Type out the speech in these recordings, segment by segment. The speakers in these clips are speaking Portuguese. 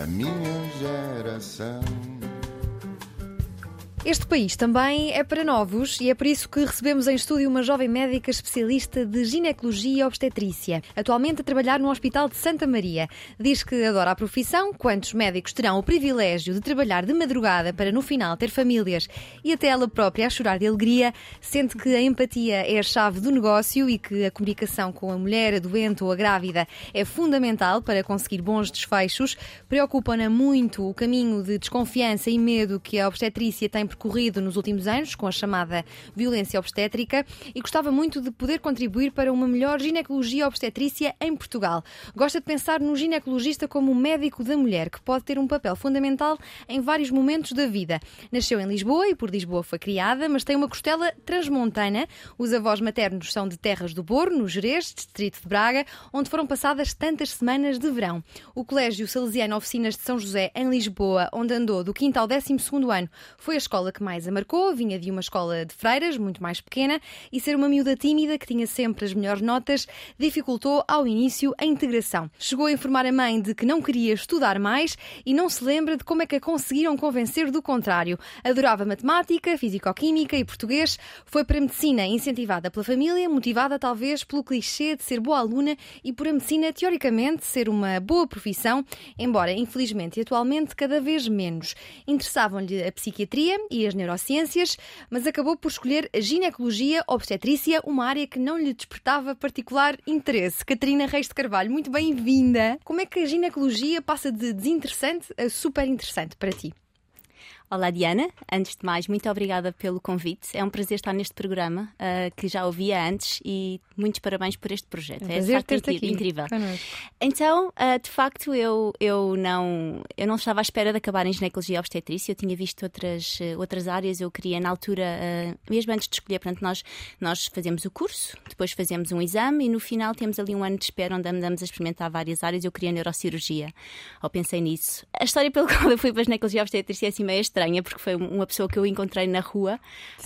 a minha geração. Este país também é para novos e é por isso que recebemos em estúdio uma jovem médica especialista de ginecologia e obstetrícia, atualmente a trabalhar no Hospital de Santa Maria. Diz que adora a profissão, quantos médicos terão o privilégio de trabalhar de madrugada para no final ter famílias e até ela própria a chorar de alegria, sente que a empatia é a chave do negócio e que a comunicação com a mulher, a doente ou a grávida é fundamental para conseguir bons desfechos. Preocupa-na muito o caminho de desconfiança e medo que a obstetrícia tem percorrido nos últimos anos com a chamada violência obstétrica e gostava muito de poder contribuir para uma melhor ginecologia obstetrícia em Portugal. Gosta de pensar no ginecologista como o médico da mulher, que pode ter um papel fundamental em vários momentos da vida. Nasceu em Lisboa e por Lisboa foi criada, mas tem uma costela transmontana. Os avós maternos são de Terras do Boro, no Jerez, distrito de Braga, onde foram passadas tantas semanas de verão. O Colégio Salesiano Oficinas de São José, em Lisboa, onde andou do 5 ao 12 ano, foi a escola escola que mais a marcou, vinha de uma escola de freiras, muito mais pequena, e ser uma miúda tímida que tinha sempre as melhores notas dificultou ao início a integração. Chegou a informar a mãe de que não queria estudar mais e não se lembra de como é que a conseguiram convencer do contrário. Adorava matemática, físico-química e português, foi para a medicina incentivada pela família, motivada talvez pelo clichê de ser boa aluna e por a medicina teoricamente ser uma boa profissão, embora infelizmente e atualmente cada vez menos. Interessavam-lhe a psiquiatria e as neurociências, mas acabou por escolher a ginecologia obstetrícia, uma área que não lhe despertava particular interesse. Catarina Reis de Carvalho, muito bem-vinda. Como é que a ginecologia passa de desinteressante a super interessante para ti? Olá, Diana. Antes de mais, muito obrigada pelo convite. É um prazer estar neste programa, uh, que já ouvia antes, e muitos parabéns por este projeto. É, é de facto aqui. incrível. Então, uh, de facto, eu, eu, não, eu não estava à espera de acabar em ginecologia e obstetrícia. Eu tinha visto outras, uh, outras áreas. Eu queria, na altura, mesmo antes de escolher, portanto, nós, nós fazemos o curso, depois fazemos um exame e no final temos ali um ano de espera onde andamos a experimentar várias áreas. Eu queria neurocirurgia. Ou pensei nisso. A história pela qual eu fui para a ginecologia e obstetrícia é assim meio extra estranha, porque foi uma pessoa que eu encontrei na rua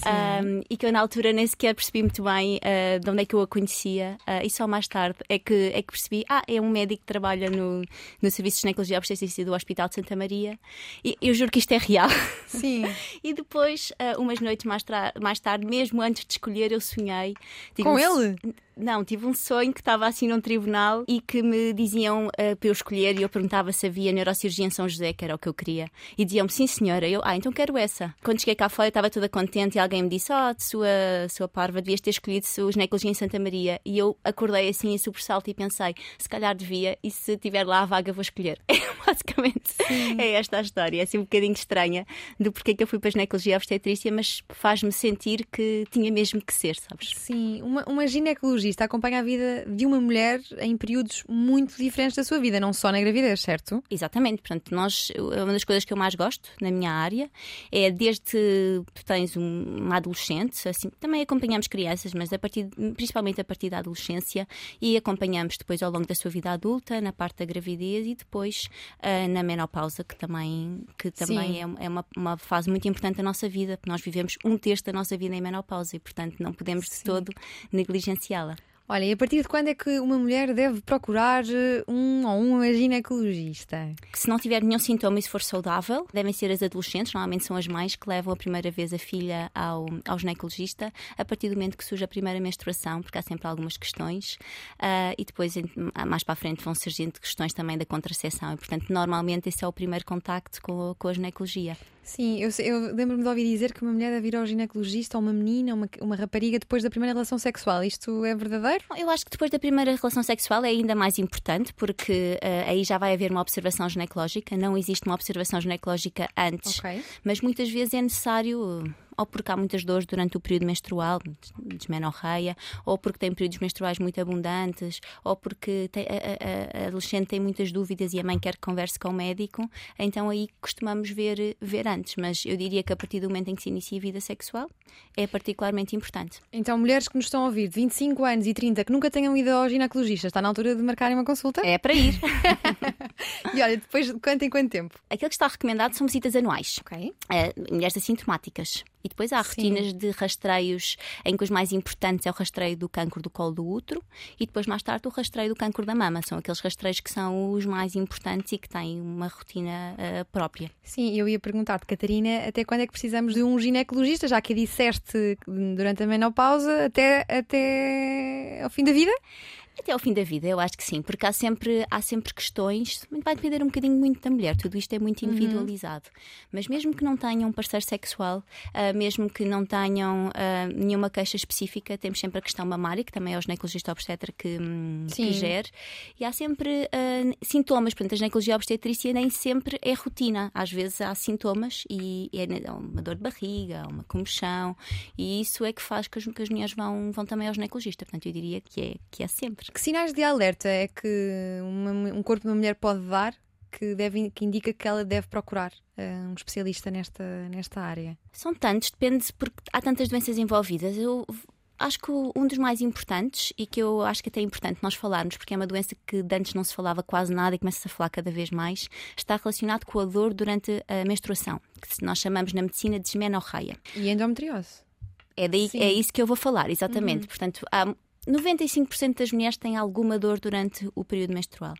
um, e que eu na altura nem sequer percebi muito bem uh, de onde é que eu a conhecia. Uh, e só mais tarde é que, é que percebi: ah, é um médico que trabalha no, no Serviço de Ginecologia Obstetrícia do Hospital de Santa Maria. E eu juro que isto é real. Sim. e depois, uh, umas noites mais, mais tarde, mesmo antes de escolher, eu sonhei. Com ele? Não, tive um sonho que estava assim num tribunal e que me diziam uh, para eu escolher e eu perguntava se havia neurocirurgia em São José, que era o que eu queria. E diziam-me, sim senhora, eu, ah, então quero essa. Quando cheguei cá fora, eu estava toda contente e alguém me disse, oh, sua, sua parva, devias ter escolhido o ginecologia em Santa Maria. E eu acordei assim em sobressalto e pensei, se calhar devia e se tiver lá a vaga vou escolher. Basicamente sim. é esta a história. É assim um bocadinho estranha do porquê que eu fui para a ginecologia obstetrícia, mas faz-me sentir que tinha mesmo que ser, sabes? Sim, uma, uma ginecologia ginecologista acompanha a vida de uma mulher em períodos muito diferentes da sua vida, não só na gravidez, certo? Exatamente. Portanto, nós, uma das coisas que eu mais gosto na minha área é desde tu tens uma adolescente, assim, também acompanhamos crianças, mas a partir, principalmente a partir da adolescência e acompanhamos depois ao longo da sua vida adulta, na parte da gravidez e depois uh, na menopausa, que também, que também é, é uma, uma, fase muito importante da nossa vida, porque nós vivemos um terço da nossa vida em menopausa e, portanto, não podemos de Sim. todo negligenciá-la. Olha, e a partir de quando é que uma mulher deve procurar eh, um ou uma ginecologista? Se não tiver nenhum sintoma e se for saudável, devem ser as adolescentes, normalmente são as mães que levam a primeira vez a filha ao, ao ginecologista a partir do momento que surge a primeira menstruação, porque há sempre algumas questões, uh, e depois mais para a frente vão surgindo questões também da contracepção, e portanto, normalmente esse é o primeiro contacto com, com a ginecologia. Sim, eu, eu lembro-me de ouvir dizer que uma mulher deve ir ao ginecologista ou uma menina, uma, uma rapariga, depois da primeira relação sexual. Isto é verdadeiro? Eu acho que depois da primeira relação sexual é ainda mais importante, porque uh, aí já vai haver uma observação ginecológica. Não existe uma observação ginecológica antes, okay. mas muitas vezes é necessário ou porque há muitas dores durante o período menstrual, desmenorreia, ou porque tem períodos menstruais muito abundantes, ou porque tem, a, a, a, adolescente tem muitas dúvidas e a mãe quer que converse com o médico, então aí costumamos ver, ver antes. Mas eu diria que a partir do momento em que se inicia a vida sexual é particularmente importante. Então, mulheres que nos estão a ouvir de 25 anos e 30 que nunca tenham ido ao ginecologista, está na altura de marcarem uma consulta? É para ir. e olha, depois de quanto em quanto tempo? Aquilo que está recomendado são visitas anuais. Ok. Uh, mulheres assintomáticas. E depois há Sim. rotinas de rastreios em que os mais importantes é o rastreio do cancro do colo do útero e depois mais tarde o rastreio do cancro da mama. São aqueles rastreios que são os mais importantes e que têm uma rotina uh, própria. Sim, eu ia perguntar-te, Catarina, até quando é que precisamos de um ginecologista, já que disseste durante a menopausa, até, até ao fim da vida? Até ao fim da vida, eu acho que sim, porque há sempre, há sempre questões, vai depender um bocadinho muito da mulher, tudo isto é muito individualizado. Uhum. Mas mesmo que não tenham um parceiro sexual, uh, mesmo que não tenham uh, nenhuma queixa específica, temos sempre a questão mamária, que também é o ginecologista obstetra que, um, que gere, e há sempre uh, sintomas, portanto, a ginecologia obstetrícia nem sempre é rotina, às vezes há sintomas e é uma dor de barriga, uma comichão, e isso é que faz que as, que as mulheres vão, vão também ao ginecologista, portanto, eu diria que é, que é sempre. Que sinais de alerta é que uma, um corpo de uma mulher pode dar que, deve, que indica que ela deve procurar uh, um especialista nesta, nesta área? São tantos, depende, porque há tantas doenças envolvidas. Eu acho que um dos mais importantes e que eu acho que até é importante nós falarmos, porque é uma doença que antes não se falava quase nada e começa-se a falar cada vez mais, está relacionado com a dor durante a menstruação, que nós chamamos na medicina de desmenorreia. E endometriose. É, daí, é isso que eu vou falar, exatamente. Uhum. Portanto, há 95% das mulheres têm alguma dor durante o período menstrual.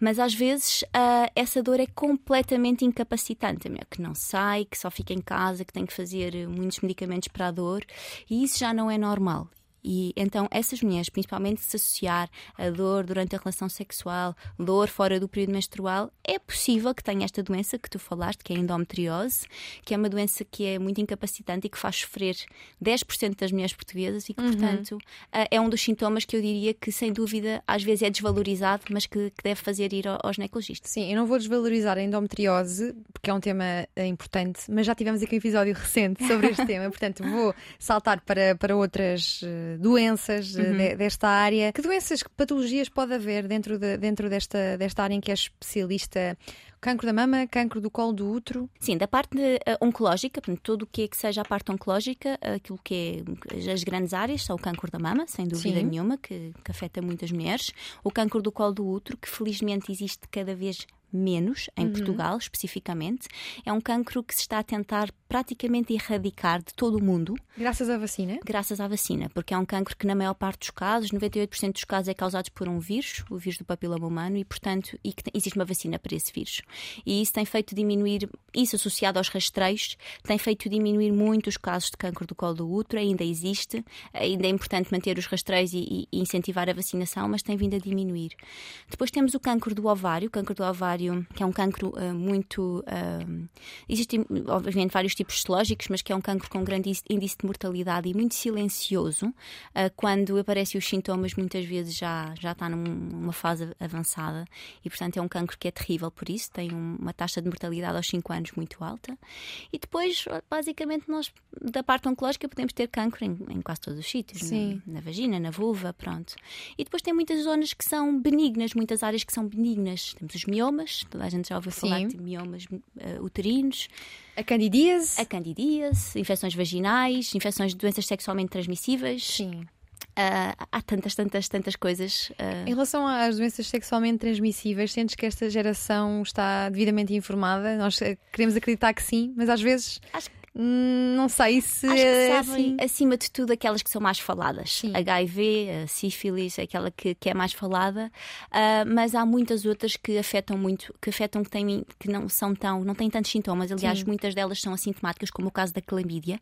Mas às vezes uh, essa dor é completamente incapacitante. A mulher que não sai, que só fica em casa, que tem que fazer muitos medicamentos para a dor, e isso já não é normal. E então essas mulheres, principalmente se associar a dor durante a relação sexual, dor fora do período menstrual, é possível que tenha esta doença que tu falaste, que é a endometriose, que é uma doença que é muito incapacitante e que faz sofrer 10% das mulheres portuguesas e que, uhum. portanto, é um dos sintomas que eu diria que, sem dúvida, às vezes é desvalorizado, mas que, que deve fazer ir ao, ao ginecologista. Sim, eu não vou desvalorizar a endometriose, porque é um tema eh, importante, mas já tivemos aqui um episódio recente sobre este tema, portanto vou saltar para, para outras eh, doenças uhum. de, desta área. Que doenças, que patologias pode haver dentro, de, dentro desta, desta área em que é especialista? Cancro da mama, cancro do colo do útero? Sim, da parte uh, oncológica, portanto, tudo o que é que seja a parte oncológica, aquilo que é as grandes áreas são o cancro da mama, sem dúvida Sim. nenhuma, que, que afeta muitas mulheres, o cancro do colo do útero, que felizmente existe cada vez menos, em uhum. Portugal especificamente. É um cancro que se está a tentar praticamente erradicar de todo o mundo. Graças à vacina? Graças à vacina, porque é um cancro que, na maior parte dos casos, 98% dos casos é causado por um vírus, o vírus do papiloma humano, e, portanto, e que existe uma vacina para esse vírus. E isso tem feito diminuir, isso associado aos rastreios, tem feito diminuir muito os casos de cancro do colo do útero, ainda existe, ainda é importante manter os rastreios e, e incentivar a vacinação, mas tem vindo a diminuir. Depois temos o cancro do ovário, o cancro do ovário, que é um cancro uh, muito. Uh, existem, obviamente, vários tipos histológicos, mas que é um cancro com grande índice de mortalidade e muito silencioso. Uh, quando aparecem os sintomas, muitas vezes já, já está numa fase avançada e, portanto, é um cancro que é terrível por isso, tem uma taxa de mortalidade aos 5 anos muito alta. E depois, basicamente, nós, da parte oncológica, podemos ter cancro em, em quase todos os sítios na, na, vagina, na vulva, pronto. E depois tem muitas zonas que são benignas, muitas áreas que são benignas. Temos os miomas, toda a gente já ouviu Sim. falar de miomas uh, uterinos. A candidíase? A candidíase, infecções vaginais, infecções de doenças sexualmente transmissíveis. Sim. Uh, há tantas, tantas, tantas coisas. Uh... Em relação às doenças sexualmente transmissíveis, sentes que esta geração está devidamente informada? Nós queremos acreditar que sim, mas às vezes. Acho que não sei se. Acho é assim. acima de tudo, aquelas que são mais faladas. Sim. HIV, a sífilis, aquela que, que é mais falada, uh, mas há muitas outras que afetam muito, que afetam que, têm, que não são tão, não têm tantos sintomas. Aliás, Sim. muitas delas são assintomáticas, como o caso da clamídia,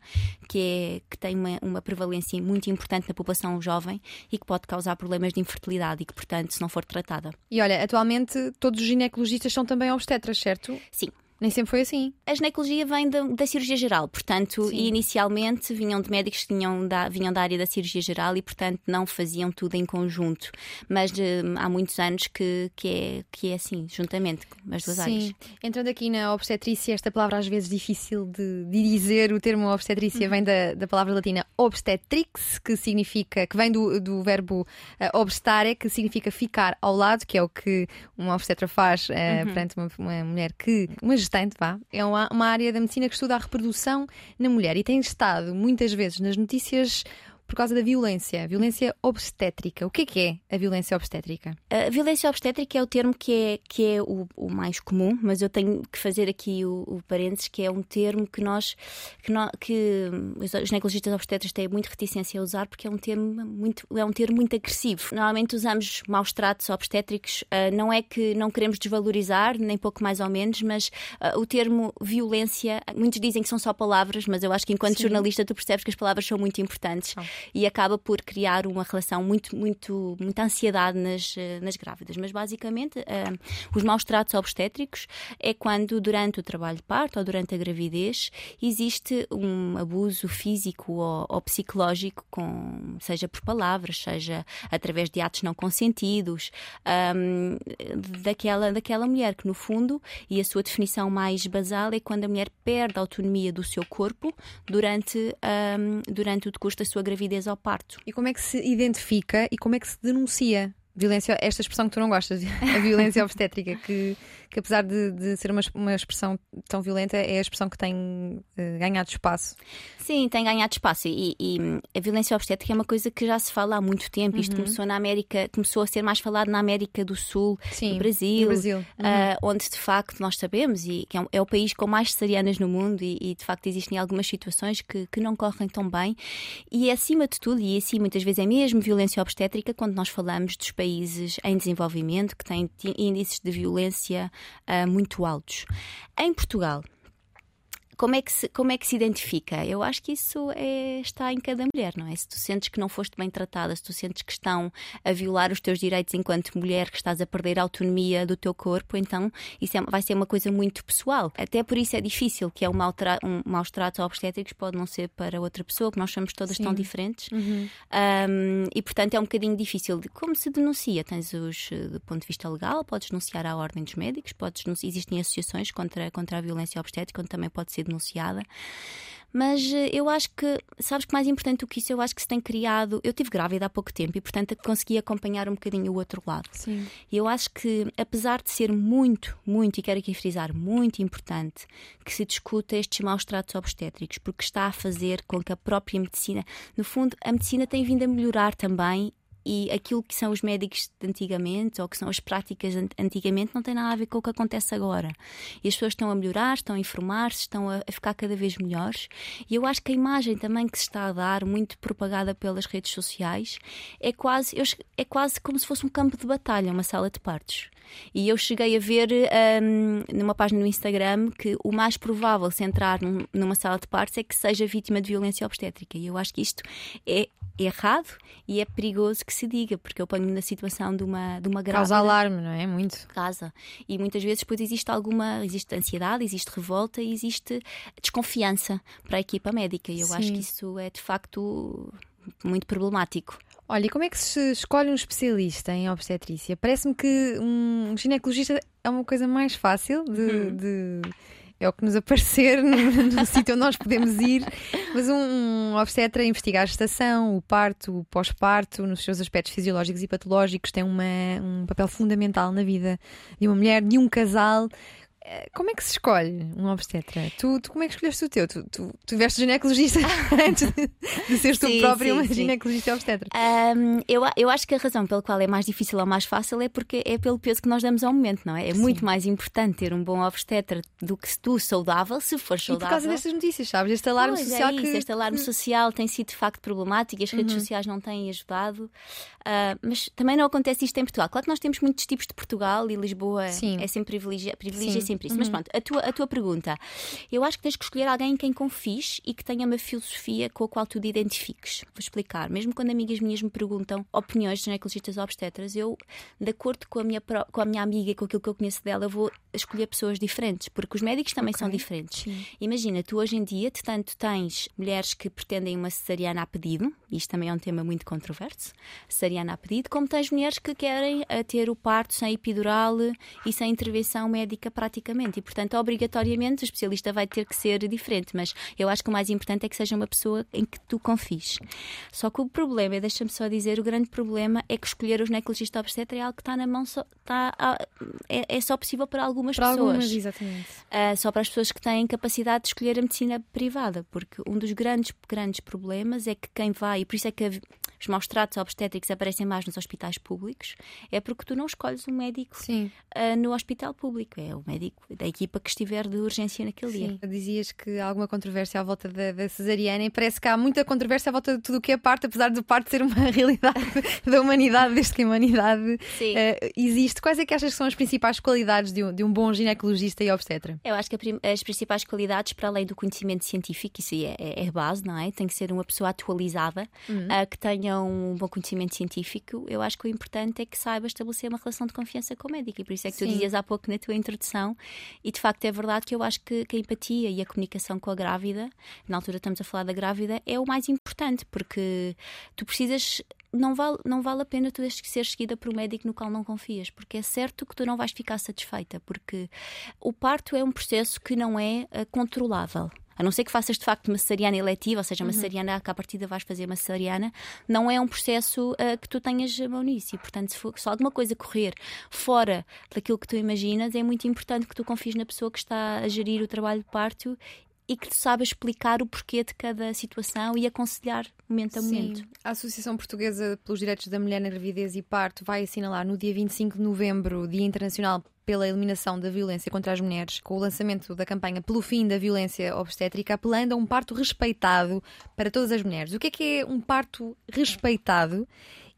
que, é, que tem uma, uma prevalência muito importante na população jovem e que pode causar problemas de infertilidade e que, portanto, se não for tratada. E olha, atualmente todos os ginecologistas são também obstetras, certo? Sim. Nem sempre foi assim. A ginecologia vem da, da cirurgia geral, portanto, Sim. inicialmente vinham de médicos que vinham da, vinham da área da cirurgia geral e, portanto, não faziam tudo em conjunto. Mas de, há muitos anos que, que, é, que é assim, juntamente, as duas Sim. áreas. Entrando aqui na obstetrícia, esta palavra às vezes difícil de, de dizer, o termo obstetrícia uhum. vem da, da palavra latina obstetrix, que significa, que vem do, do verbo uh, obstare, que significa ficar ao lado, que é o que uma obstetra faz uh, uhum. perante uma, uma mulher que. Uma gestante, vá, é uma, uma área da medicina que estuda a reprodução na mulher e tem estado muitas vezes nas notícias por causa da violência, violência obstétrica. O que é que é a violência obstétrica? A violência obstétrica é o termo que é, que é o, o mais comum, mas eu tenho que fazer aqui o, o parênteses, que é um termo que nós, que, nós, que os ginecologistas obstetras têm muito reticência a usar porque é um termo muito, é um termo muito agressivo. Normalmente usamos maus tratos obstétricos, uh, não é que não queremos desvalorizar, nem pouco mais ou menos, mas uh, o termo violência, muitos dizem que são só palavras, mas eu acho que enquanto Sim. jornalista tu percebes que as palavras são muito importantes. E acaba por criar uma relação muito, muito, muita ansiedade nas, ah, nas grávidas. Mas basicamente, uh, os maus tratos obstétricos é quando durante o trabalho de parto ou durante a gravidez existe um abuso físico ou, ou psicológico, com, seja por palavras, seja através de atos não consentidos, um, daquela, daquela mulher, que no fundo, e a sua definição mais basal é quando a mulher perde a autonomia do seu corpo durante, um, durante o decurso da sua gravidez ao parto. E como é que se identifica e como é que se denuncia? Violência, esta expressão que tu não gostas, a violência obstétrica, que que apesar de, de ser uma, uma expressão tão violenta, é a expressão que tem uh, ganhado espaço. Sim, tem ganhado espaço. E, e, a violência obstétrica é uma coisa que já se fala há muito tempo. Uhum. Isto começou na América, começou a ser mais falado na América do Sul, Sim, no Brasil, no Brasil. Uhum. Uh, onde de facto nós sabemos e que é, um, é o país com mais cesarianas no mundo e, e, de facto existem algumas situações que, que não correm tão bem. E acima de tudo, e assim muitas vezes é mesmo violência obstétrica quando nós falamos dos países em desenvolvimento que têm índices de violência uh, muito altos. Em Portugal, como é que se, como é que se identifica? Eu acho que isso é, está em cada mulher, não é? Se tu sentes que não foste bem tratada, se tu sentes que estão a violar os teus direitos enquanto mulher, que estás a perder a autonomia do teu corpo, então isso é, vai ser uma coisa muito pessoal. Até por isso é difícil, que é um, mau um maus tratos obstétricos pode não ser para outra pessoa, que nós somos todas Sim. tão diferentes. Uhum. Um, e portanto é um bocadinho difícil. De, como se denuncia? Tens os, do ponto de vista legal, podes denunciar à ordem dos médicos, podes, existem associações contra, contra a violência obstétrica, onde também pode ser denunciada. Mas eh, eu acho que, sabes que mais importante do que isso, eu acho que se tem criado. Eu tive grávida há pouco tempo e, portanto, consegui acompanhar um bocadinho o outro lado. Sim. E eu acho que, apesar de ser muito, muito, e quero aqui frisar, muito importante que se discuta estes maus tratos obstétricos, porque está a fazer com que a própria medicina, no fundo, a medicina tem vindo a melhorar também e aquilo que são os médicos de antigamente ou que são as práticas de antigamente não tem nada a ver com o que acontece agora. E as pessoas estão a melhorar, estão a informar-se, estão a, ficar cada vez melhores. E eu acho que a imagem também que se está a dar, muito propagada pelas redes sociais, é quase, eu, é quase como se fosse um campo de batalha, uma sala de partos. E eu cheguei a ver um, numa página do Instagram que o mais provável se entrar num, numa sala de partos é que seja vítima de violência obstétrica. E eu acho que isto é errado e é perigoso que se diga, porque eu ponho-me na situação de uma, de uma grávida. Causa alarme, não é? Muito. Casa. E muitas vezes depois existe alguma, existe ansiedade, existe revolta e existe desconfiança para a equipa médica. E eu Sim. acho que isso é de facto muito problemático. Olha, e como é que se escolhe um especialista em obstetrícia? Parece-me que um ginecologista é uma coisa mais fácil de, uhum. de é o que nos aparecer no, no sítio onde nós podemos ir. Mas um, um obstetra investigar a gestação, o parto, o pós-parto, nos seus aspectos fisiológicos e patológicos, tem uma, um papel fundamental na vida de uma mulher, de um casal. Eh, como é que se escolhe um obstetra? Tu, tu como é que escolheste o teu? Tu, tu, tu tiveste ginecologista antes de, de seres tu própria uma sim. ginecologista obstetra? Um, eu, eu acho que a razão pela qual é mais difícil ou mais fácil é porque é pelo peso que nós damos ao momento, não é? É sim. muito mais importante ter um bom obstetra do que se tu saudável, se for saudável. E por causa destas notícias, sabes? Este alarme pois é social. É isso, que... Este alarme social tem sido de facto problemático e as redes uhum. sociais não têm ajudado. Uh, mas também não acontece isto em Portugal. Claro que nós temos muitos tipos de Portugal e Lisboa sim. é sempre privilegia, privilegia sempre isso. Uhum. Mas pronto, a tua, a tua pergunta. Eu acho que tens que escolher alguém em quem confies e que tenha uma filosofia com a qual tu te identifiques. Vou explicar. Mesmo quando amigas minhas me perguntam opiniões de ginecologistas obstetras, eu, de acordo com a minha, com a minha amiga, com aquilo que eu conheço dela, vou escolher pessoas diferentes, porque os médicos também okay. são diferentes. Sim. Imagina, tu hoje em dia, tanto tens mulheres que pretendem uma cesariana a pedido, isto também é um tema muito controverso, cesariana a pedido, como tens mulheres que querem eh, ter o parto sem epidural e sem intervenção médica praticamente e, portanto, obrigatoriamente o especialista vai ter que ser diferente. Mas eu acho que o mais importante é que seja uma pessoa em que tu confies. Só que o problema, deixa-me só dizer, o grande problema é que escolher o ginecologista obstetra é algo que está na mão, só, está, é, é só possível para algumas para pessoas. Algumas, exatamente. Uh, só para as pessoas que têm capacidade de escolher a medicina privada, porque um dos grandes, grandes problemas é que quem vai, e por isso é que os maus tratos obstétricos aparecem mais nos hospitais públicos, é porque tu não escolhes um médico uh, no hospital público, é o médico da equipa que estiver de urgência naquele Sim. dia. Dizias que há alguma controvérsia à volta da, da cesariana e parece que há muita controvérsia à volta de tudo o que é parte, apesar de parte ser uma realidade da humanidade, desde que a humanidade uh, existe. Quais é que achas que são as principais qualidades de um, de um bom ginecologista e obstetra? Eu acho que as principais qualidades, para além do conhecimento científico, isso é, é, é base, não é? Tem que ser uma pessoa atualizada, uhum. uh, que tenha um bom conhecimento científico. Eu acho que o importante é que saiba estabelecer uma relação de confiança com o médico. E por isso é que Sim. tu dizias há pouco na tua introdução, e de facto é verdade que eu acho que, que a empatia e a comunicação com a grávida, na altura estamos a falar da grávida, é o mais importante, porque tu precisas não vale, não vale a pena tu ser seguida por um médico no qual não confias, porque é certo que tu não vais ficar satisfeita, porque o parto é um processo que não é uh, controlável. A não ser que faças de facto uma cesariana eletiva, ou seja, uma uhum. cesariana que à partida vais fazer uma cesariana, não é um processo uh, que tu tenhas mão nisso. E, portanto, se, for, se alguma coisa correr fora daquilo que tu imaginas, é muito importante que tu confies na pessoa que está a gerir o trabalho de parto e que sabe explicar o porquê de cada situação e aconselhar momento a momento. Sim. A Associação Portuguesa pelos Direitos da Mulher na Gravidez e Parto vai assinalar no dia 25 de novembro, Dia Internacional pela Eliminação da Violência contra as Mulheres, com o lançamento da campanha pelo fim da violência obstétrica, apelando a um parto respeitado para todas as mulheres. O que é que é um parto respeitado?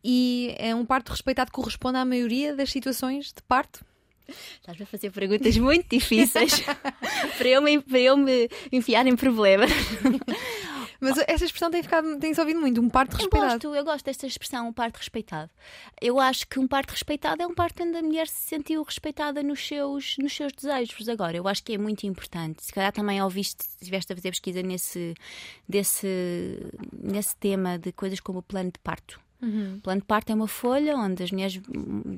E é um parto respeitado que corresponde à maioria das situações de parto? Estás a fazer perguntas muito difíceis para, eu me, para eu me enfiar em problema. Mas essa expressão tem ficado, tem-se ouvido muito, um parto respeitado. Eu gosto, eu gosto desta expressão, um parto respeitado. Eu acho que um parto respeitado é um parto onde a mulher se sentiu respeitada nos seus, nos seus desejos. Agora, eu acho que é muito importante. Se calhar também ouviste, estiveste a fazer pesquisa nesse, desse, nesse tema de coisas como o plano de parto. Uhum. O plano de parto é uma folha onde as mulheres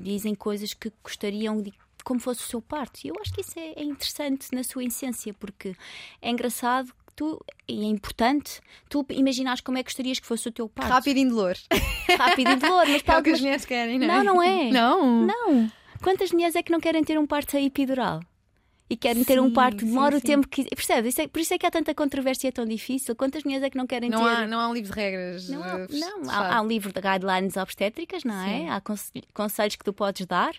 dizem coisas que gostariam de como fosse o seu parto. E eu acho que isso é, é interessante na sua essência, porque é engraçado tu, e é importante, tu imaginares como é que gostarias que fosse o teu parto. Rápido e indolor. Rápido e indolor, mas para é algumas... que as mulheres querem, não é? Não, não é. Não. Não. Quantas mulheres é que não querem ter um parto epidural? E querem ter um parto, demora sim, o tempo que. Percebe? É, por isso é que há tanta controvérsia, é tão difícil. Quantas mulheres é que não querem não ter. Há, não há um livro de regras. Não, há, não há, há, um livro de guidelines obstétricas, não é? Sim. Há conselhos que tu podes dar,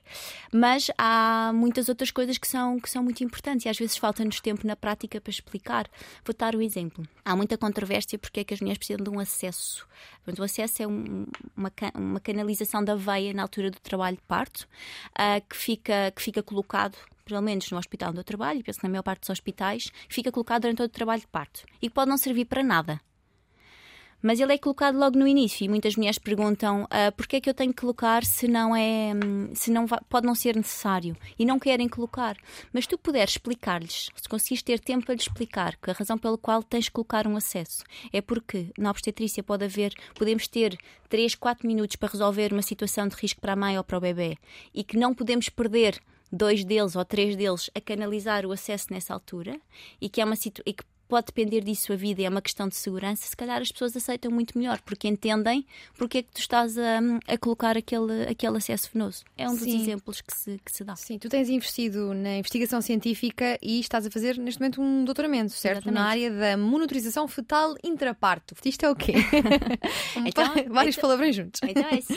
mas há muitas outras coisas que são, que são muito importantes e às vezes falta-nos tempo na prática para explicar. Vou dar o um exemplo. Há muita controvérsia porque é que as mulheres precisam de um acesso. Portanto, o acesso é um, uma, uma canalização da veia na altura do trabalho de parto uh, que, fica, que fica colocado pelo menos no hospital onde eu trabalho, penso na maior parte dos hospitais, fica colocado durante todo o trabalho de parto e pode não servir para nada. Mas ele é colocado logo no início e muitas mulheres perguntam uh, porquê é que eu tenho que colocar se não é se não vai, pode não ser necessário e não querem colocar. Mas tu puderes explicar-lhes, se conseguires ter tempo para lhes explicar que a razão pela qual tens que colocar um acesso é porque na obstetrícia pode haver, podemos ter 3, 4 minutos para resolver uma situação de risco para a mãe ou para o bebê e que não podemos perder dois deles ou três deles a canalizar o acesso nessa altura e que é uma e que pode depender disso a vida e é uma questão de segurança, se calhar as pessoas aceitam muito melhor, porque entendem porque é que tu estás a, a colocar aquele, aquele acesso venoso. É um dos Sim. exemplos que se, que se dá. Sim, tu tens investido na investigação científica e estás a fazer neste momento um doutoramento, certo? Exatamente. Na área da monitorização fetal intraparto. Isto é o quê? então, Vários então, palavrões juntos. Então é assim,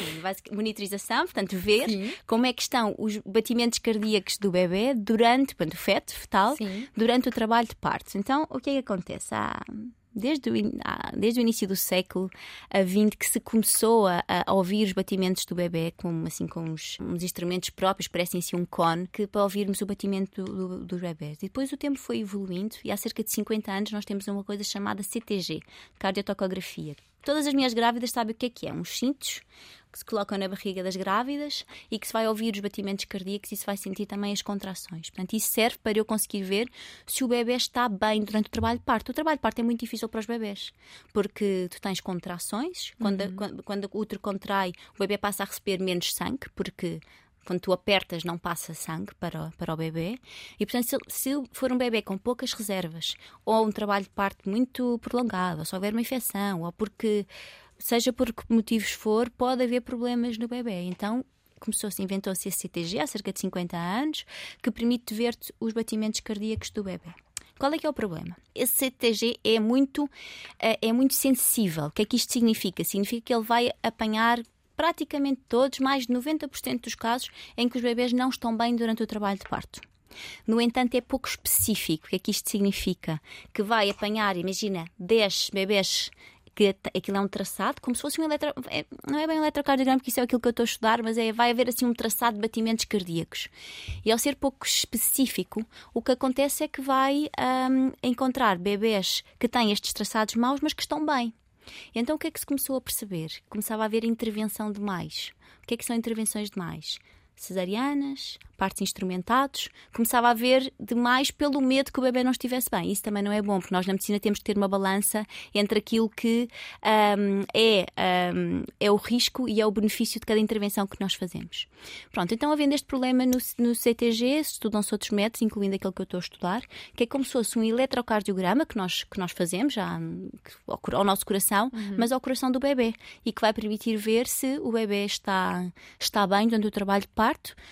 monitorização, portanto, ver Sim. como é que estão os batimentos cardíacos do bebê durante, portanto, o feto, fetal, Sim. durante o trabalho de parto. Então, o que é acontece? Há, desde, o, desde o início do século XX que se começou a, a, ouvir os batimentos do bebê com, assim, com uns, uns instrumentos próprios, parecem assim um cone, que, para ouvirmos o batimento do, do, dos bebés. E depois o tempo foi evoluindo e há cerca de 50 anos nós temos uma coisa chamada CTG, cardiotocografia. Todas as minhas grávidas sabem o que é que é. Uns cintos que se colocam na barriga das grávidas e que se vai ouvir os batimentos cardíacos e se vai sentir também as contrações. Portanto, isso serve para eu conseguir ver se o bebê está bem durante o trabalho de parto. O trabalho de parto é muito difícil para os bebés, porque tu tens contrações, quando, uhum. quando, quando o útero contrai, o bebê passa a receber menos sangue, porque quando tu apertas, não passa sangue para, para o bebê. E, portanto, se, se for um bebê com poucas reservas, ou um trabalho de parto muito prolongado, ou se houver uma infecção, ou porque, seja por que motivos for, pode haver problemas no bebê. Então, começou-se, inventou-se esse CTG há cerca de 50 anos, que permite ver os batimentos cardíacos do bebê. Qual é que é o problema? Esse CTG é muito, eh, é muito sensível. O que é que isto significa? Significa que ele vai apanhar praticamente todos, mais de 90% dos casos, em que os bebês não estão bem durante o trabalho de parto. No entanto, é pouco específico. O que é que isto significa? Que vai apanhar, imagina, 10 bebês que aquilo é um traçado, como se fosse um eletro... É, não é bem um eletrocardiograma, porque isso é aquilo que eu estou a estudar, mas é, vai haver assim um traçado de batimentos cardíacos. E ao ser pouco específico, o que acontece é que vai um, encontrar bebês que têm estes traçados maus, mas que estão bem. Então o que é que se começou a perceber? Começava a haver intervenção demais. O que é que são intervenções demais? Cesarianas, partes instrumentados, começava a haver demais pelo medo que o bebê não estivesse bem. Isso também não é bom, porque nós na medicina temos que ter uma balança entre aquilo que um, é, um, é o risco e é o benefício de cada intervenção que nós fazemos. Pronto, então havendo este problema no, no CTG, estudam-se outros métodos, incluindo aquele que eu estou a estudar, que é como se fosse um eletrocardiograma que nós, que nós fazemos já ao, ao nosso coração, uhum. mas ao coração do bebê, e que vai permitir ver se o bebê está, está bem durante o trabalho de parto,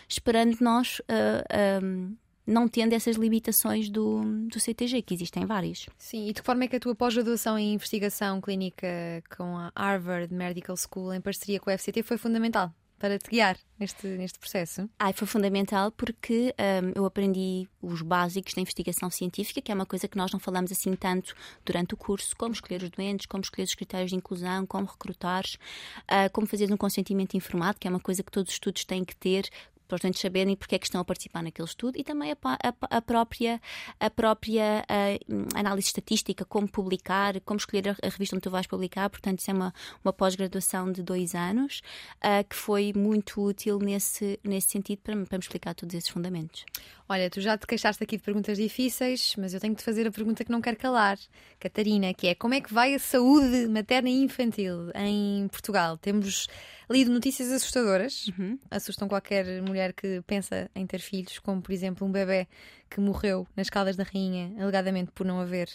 esperando nós uh, não tendo essas limitações do, do CTG, que existem várias. Sim, e de que forma é que a tua pós-graduação em investigação clínica com a Harvard Medical School, em parceria com a FCT, foi fundamental? Para te guiar neste, neste processo? Ai, foi fundamental porque um, eu aprendi os básicos da investigação científica, que é uma coisa que nós não falamos assim tanto durante o curso, como escolher os doentes, como escolher os critérios de inclusão, como recrutar, uh, como fazer um consentimento informado, que é uma coisa que todos os estudos têm que ter, doentes saberem porque é que estão a participar naquele estudo e também a, a, a própria, a própria a, análise estatística, como publicar, como escolher a, a, revista onde tu vais publicar. Portanto, isso é uma, uma pós-graduação de dois anos uh, que foi muito útil nesse, nesse sentido para, para me explicar todos esses fundamentos. Olha, tu já te queixaste aqui de perguntas difíceis, mas eu tenho que te fazer a pergunta que não quero calar, Catarina, que é como é que vai a saúde materna e infantil em Portugal? Temos lido notícias assustadoras, uhum. assustam qualquer mulher que pensa em ter filhos, como por exemplo um bebê que morreu nas Caldas da Rainha, alegadamente por não haver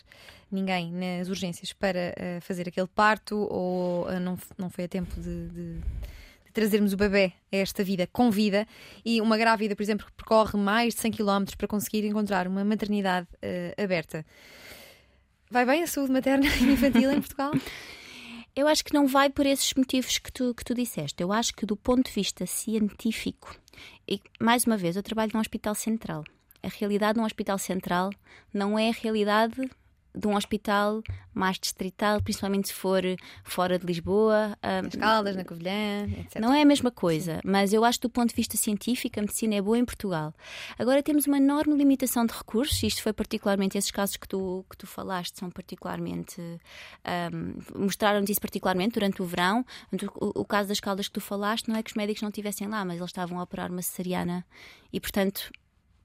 ninguém nas urgências para uh, fazer aquele parto, ou uh, não, não foi a tempo de, de trazermos o bebê a esta vida com vida e uma grávida, por exemplo, que percorre mais de 100 km para conseguir encontrar uma maternidade uh, aberta. Vai bem a saúde materna e infantil em Portugal? Eu acho que não vai por esses motivos que tu, que tu disseste. Eu acho que, do ponto de vista científico, e mais uma vez, eu trabalho num hospital central. A realidade num hospital central não é a realidade de um hospital mais distrital, principalmente se for fora de Lisboa. Nas Caldas, na Covilhã, etc. Não é a mesma coisa, Sim. mas eu acho que do ponto de vista científico a medicina é boa em Portugal. Agora temos uma enorme limitação de recursos, isto foi particularmente, esses casos que tu, que tu falaste são particularmente, um, mostraram-nos isso particularmente durante o verão. O, o caso das Caldas que tu falaste não é que os médicos não estivessem lá, mas eles estavam a operar uma cesariana e, portanto,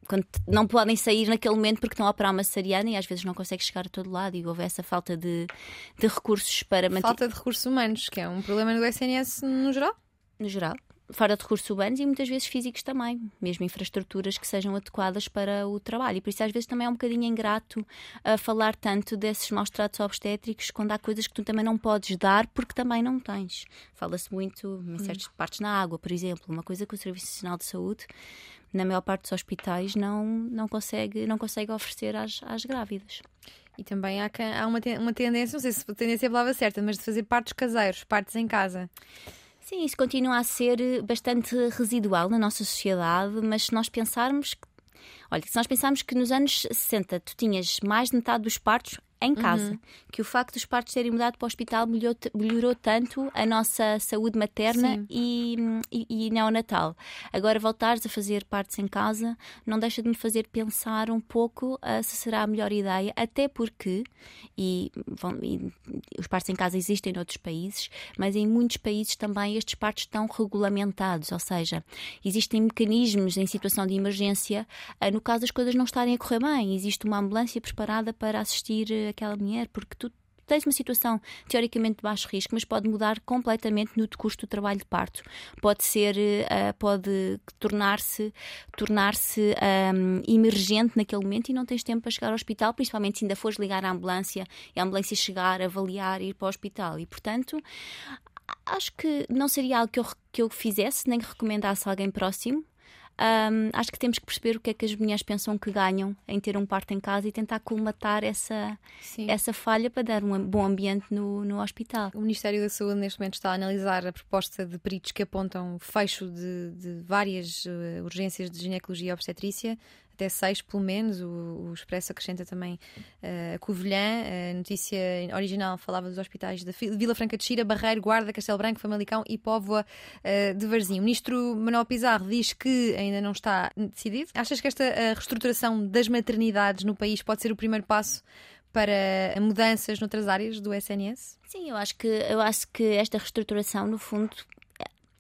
quando não podem sair naquele momento porque estão a operar uma cesariana e às vezes não conseguem chegar a todo lado e houve essa falta de, de recursos para manter. Falta de recursos humanos, que é um problema no SNS no geral? No geral. Fora de recursos humanos e muitas vezes físicos também, mesmo infraestruturas que sejam adequadas para o trabalho. E por isso às vezes também é um bocadinho ingrato a falar tanto desses maus tratos obstétricos quando há coisas que tu também não podes dar porque também não tens. Fala-se muito em certas hum. partes na água, por exemplo, uma coisa que o Serviço Nacional de Saúde na maior parte dos hospitais não, não, consegue, não consegue oferecer às, às grávidas. E também há, há uma, uma tendência, não sei se a tendência é a palavra certa, mas de fazer partos caseiros, partos em casa. Sim, isso continua a ser bastante residual na nossa sociedade, mas se nós pensarmos que Olha, se nós pensarmos que nos anos 60 tu tinhas mais de metade dos partos em casa. Uhum. Que o facto dos partos terem mudado para o hospital melhorou, melhorou tanto a nossa saúde materna e, e, e, neonatal. Agora, voltares a fazer partos em casa não deixa de me fazer pensar um pouco uh, se será a melhor ideia, até porque, e, bom, e, os partos em casa existem em outros países, mas em muitos países também estes partos estão regulamentados, ou seja, existem mecanismos em situação de emergência, uh, no caso das coisas não estarem a correr bem, existe uma ambulância preparada para assistir aquela mulher, porque tu tens uma situação teoricamente de baixo risco, mas pode mudar completamente no decurso do trabalho de parto. Pode ser, uh, pode tornar-se tornar-se um, emergente naquele momento e não tens tempo para chegar ao hospital, principalmente se ainda fores ligar à ambulância e a ambulância chegar, avaliar, ir para o hospital. E, portanto, acho que não seria algo que eu, que eu fizesse, nem recomendasse a alguém próximo. Um, acho que temos que perceber o que é que as mulheres pensam que ganham em ter um parto em casa e tentar colmatar essa, essa falha para dar um bom ambiente no, no hospital. O Ministério da Saúde neste momento está a analisar a proposta de peritos que apontam fecho de, de várias uh, urgências de ginecologia e obstetrícia até seis, pelo menos. O, o Expresso acrescenta também uh, a Covilhã. A notícia original falava dos hospitais da Vila Franca de Xira, Barreiro, Guarda, Castelo Branco, Famalicão e Póvoa uh, de Varzim. O ministro Manuel Pizarro diz que ainda não está decidido. Achas que esta reestruturação das maternidades no país pode ser o primeiro passo para mudanças noutras áreas do SNS? Sim, eu acho que eu acho que esta reestruturação, no fundo,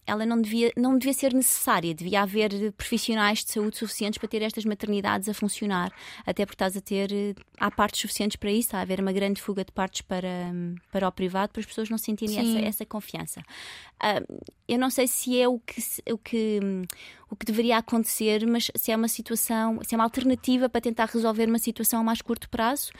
ela não devia, não devia ser necessária, devia haver profissionais de saúde suficientes para ter estas maternidades a funcionar, até porque estás a ter, eh, há partes suficientes para isso, está a haver uma grande fuga de partes para, para o privado, para as pessoas não sentirem essa, essa confiança. Uh, eu não sei se é o que, o, que, o que deveria acontecer, mas se é uma situação, se é uma alternativa para tentar resolver uma situação a mais curto prazo,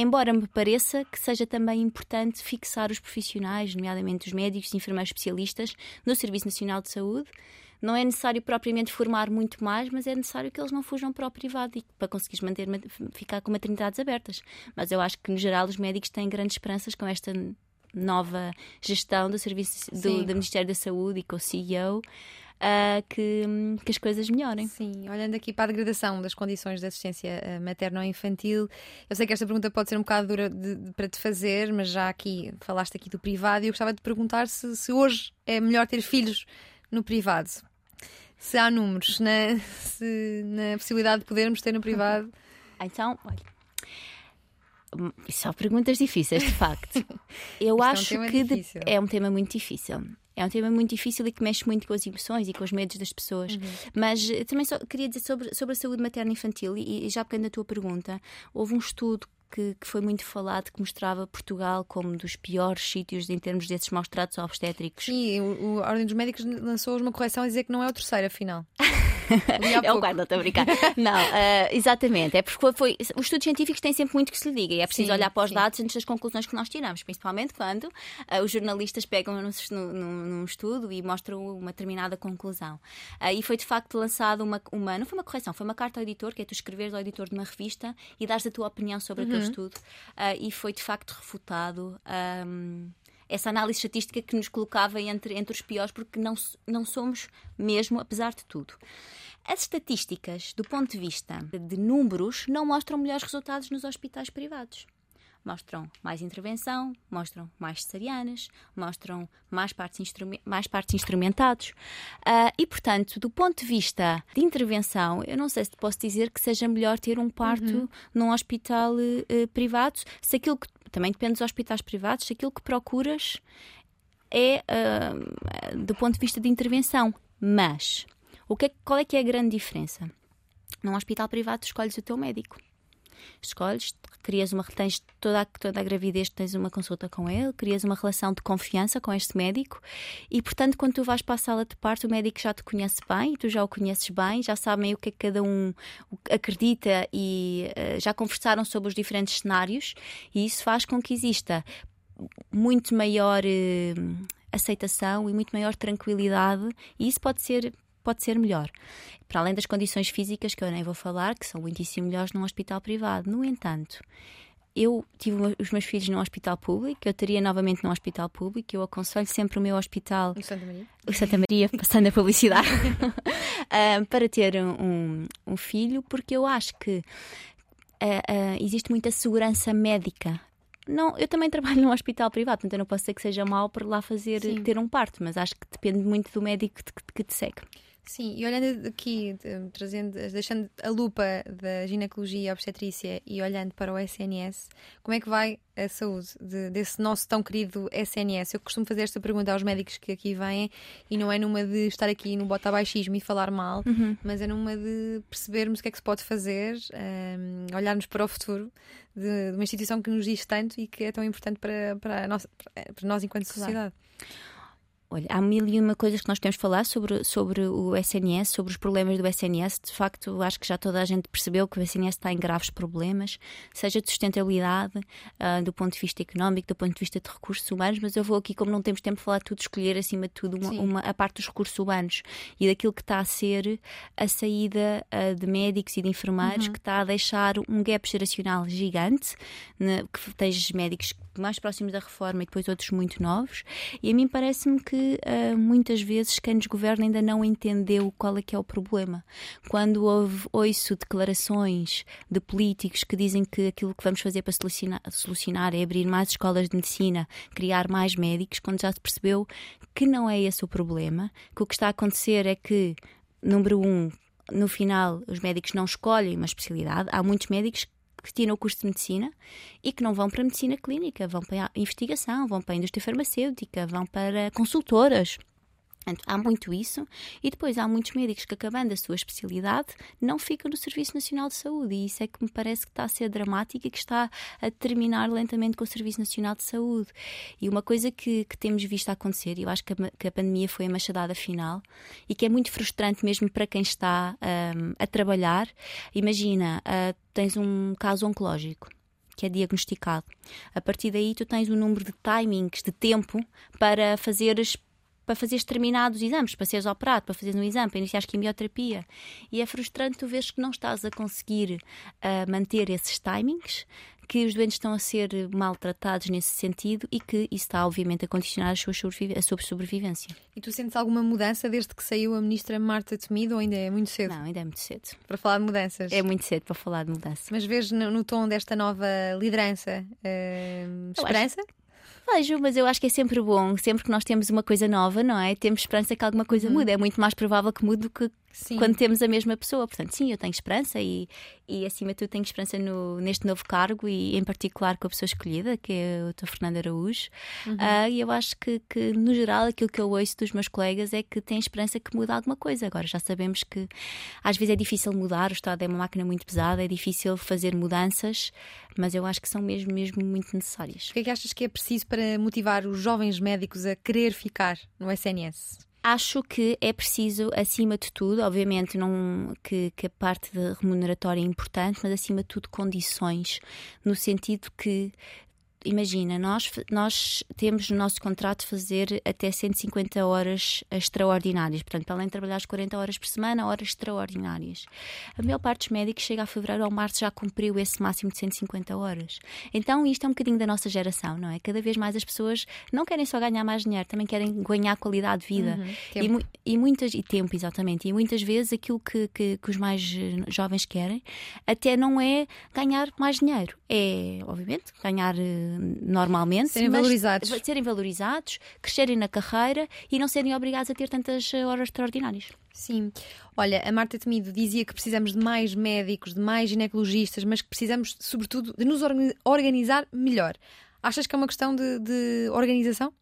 embora me pareça que seja também importante fixar os profissionais, nomeadamente os médicos e enfermeiros especialistas, no Serviço Nacional de Saúde. Não é necessário propriamente formar muito mais, mas é necessário que eles não fujam para o privado e para conseguires manter, ficar com maternidades abertas. Mas eu acho que, no geral, os médicos têm grandes esperanças com esta nova gestão do Serviço do, do Ministério da Saúde e com o CEO uh, que, que, as coisas melhorem. Sim, olhando aqui para a degradação das condições de assistência uh, materno-infantil, eu sei que esta pergunta pode ser um bocado dura de, de, para te fazer, mas já aqui falaste aqui do privado e eu gostava de perguntar se, se hoje é melhor ter filhos no privado. Se há números na, se, na possibilidade de podermos ter no privado. Então, olha são perguntas difíceis, de facto. Eu acho é um que de... é um tema muito difícil. É um tema muito difícil e que mexe muito com as emoções e com os medos das pessoas. Uhum. Mas eh, também só queria dizer sobre, sobre a saúde materna infantil, e, e já pegando a tua pergunta, houve um estudo que, que, foi muito falado, que mostrava Portugal como dos piores sítios em termos desses maus tratos obstétricos. Sim, o, a Ordem dos Médicos lançou uma correção a dizer que não é o terceiro, afinal. é o quarto, estou a brincar. Não, uh, exatamente. É porque foi, os estudos científicos têm sempre muito que se lhe diga e é preciso sim, olhar para os sim. dados antes das conclusões que nós tiramos, principalmente quando uh, os jornalistas pegam num, num, num, estudo e mostram uma determinada conclusão. Uh, e foi de facto lançado uma, uma, não foi uma correção, foi uma carta ao editor, que é tu escreveres ao editor de uma revista e dares a tua opinião sobre uhum. aquele estudo. e foi de facto refutado. Um, essa análise estatística que nos colocava entre, entre os piores, porque não, não somos mesmo, apesar de tudo. As estatísticas, do ponto de vista de números, não mostram melhores resultados nos hospitais privados. Mostram mais intervenção, mostram mais cesarianas, mostram mais partes, instrument mais partes instrumentados. Uh, e, portanto, do ponto de vista de intervenção, eu não sei se te posso dizer que seja melhor ter um parto uhum. num hospital uh, privado, se aquilo que também depende dos hospitais privados, se aquilo que procuras é uh, do ponto de vista de intervenção. Mas o que é, qual é que é a grande diferença? Num hospital privado, escolhes o teu médico. Escolhes, crias uma, tens toda a, toda a gravidez, tens uma consulta com ele, crias uma relação de confiança com este médico e, portanto, quando tu vais para a sala de parto, o médico já te conhece bem, tu já o conheces bem, já sabem o que é que cada um acredita e uh, já conversaram sobre os diferentes cenários e isso faz com que exista muito maior uh, aceitação e muito maior tranquilidade e isso pode ser pode ser melhor. Para além das condições físicas, que eu nem vou falar, que são muitíssimo melhores num hospital privado. No entanto, eu tive os meus filhos num hospital público, eu teria novamente num hospital público, eu aconselho sempre o meu hospital. O Santa Maria? O Santa Maria, passando a publicidade, uh, para ter um, um, filho, porque eu acho que uh, uh, existe muita segurança médica não, eu também trabalho num hospital privado, portanto eu não posso dizer que seja mau para lá fazer, Sim. ter um parto, mas acho que depende muito do médico que te, que te segue. Sim, e olhando aqui, trazendo, deixando a lupa da ginecologia e obstetrícia e olhando para o SNS, como é que vai a saúde de, desse nosso tão querido SNS? Eu costumo fazer esta pergunta aos médicos que aqui vêm e não é numa de estar aqui no bota e falar mal, uhum. mas é numa de percebermos o que é que se pode fazer, um, olharmos para o futuro de, de, uma instituição que nos diz tanto e que é tão importante para, para, nossa, para nós enquanto sociedade. Claro. Olha, há mil e uma coisas que nós temos de falar sobre, sobre o SNS, sobre os problemas do SNS. De facto, acho que já toda a gente percebeu que o SNS está em graves problemas, seja de sustentabilidade, uh, do ponto de vista económico, do ponto de vista de recursos humanos, mas eu vou aqui, como não temos tempo de falar tudo, escolher acima de tudo uma, uma a parte dos recursos humanos e daquilo que está a ser a saída uh, de médicos e de enfermeiros, uhum. que está a deixar um gap geracional gigante, né, que tens médicos mais próximos da reforma e depois outros muito novos. E a mim parece-me que uh, muitas vezes quem nos governa ainda não entendeu qual é que é o problema. Quando houve, ouço declarações de políticos que dizem que aquilo que vamos fazer para solucionar, solucionar é abrir mais escolas de medicina, criar mais médicos, quando já se percebeu que não é esse o problema, que o que está a acontecer é que, número um, no final os médicos não escolhem uma especialidade. Há muitos médicos que tiram o curso de medicina e que não vão para a medicina clínica, vão para a investigação, vão para a indústria farmacêutica, vão para consultoras. Portanto, há muito isso, e depois há muitos médicos que, acabando a sua especialidade, não ficam no Serviço Nacional de Saúde, e isso é que me parece que está a ser dramático e que está a terminar lentamente com o Serviço Nacional de Saúde. E uma coisa que, que temos visto acontecer, e eu acho que a, que a, pandemia foi a machadada final, e que é muito frustrante mesmo para quem está um, a trabalhar. Imagina, uh, tens um caso oncológico que é diagnosticado. A partir daí, tu tens um número de timings, de tempo, para fazeres para fazeres determinados exames, para seres operado, para fazeres um exame, para iniciar quimioterapia. E é frustrante tu veres que não estás a conseguir uh, manter esses timings, que os doentes estão a ser maltratados nesse sentido e que isso está, obviamente, a condicionar a sua, a sua sobrevivência. E tu sentes alguma mudança desde que saiu a ministra Marta Temido ou ainda é muito cedo? Não, ainda é muito cedo. Para falar de mudanças? É muito cedo para falar de mudança. Mas vês no, no tom desta nova liderança uh, esperança? Vejo, mas eu acho que é sempre bom, sempre que nós temos uma coisa nova, não é? Temos esperança que alguma coisa uhum. mude. É muito mais provável que mude do que sim. quando temos a mesma pessoa. Portanto, sim, eu tenho esperança e, e acima de tudo tenho esperança no, neste novo cargo e em particular com a pessoa escolhida, que é o Dr. Fernando Araújo. Uhum. Uh, e eu acho que, que, no geral, aquilo que eu ouço dos meus colegas é que tem esperança que mude alguma coisa. Agora, já sabemos que às vezes é difícil mudar, o Estado é uma máquina muito pesada, é difícil fazer mudanças, mas eu acho que são mesmo, mesmo muito necessárias. O que é que achas que é preciso para motivar os jovens médicos a querer ficar no SNS? Acho que é preciso, acima de tudo, obviamente não que, que a parte remuneratória é importante, mas acima de tudo condições, no sentido que imagina, nós, nós temos no nosso contrato fazer até 150 horas extraordinárias. Portanto, para além de trabalhar as 40 horas por semana, horas extraordinárias. A maior parte dos médicos chega a fevereiro ou março já cumpriu esse máximo de 150 horas. Então, isto é um bocadinho da nossa geração, não é? Cada vez mais as pessoas não querem só ganhar mais dinheiro, também querem ganhar qualidade de vida. Uhum, e, e, muitas, e tempo, exatamente. E muitas vezes aquilo que, que, que os mais jovens querem até não é ganhar mais dinheiro, é, obviamente, ganhar eh, normalmente. Serem valorizados. Serem valorizados, crescerem na carreira e não serem obrigados a ter tantas eh, horas extraordinárias. Sim. Olha, a Marta Temido dizia que precisamos de mais médicos, de mais ginecologistas, mas que precisamos, sobretudo, de nos organizar melhor. Achas que é uma questão de, de organização?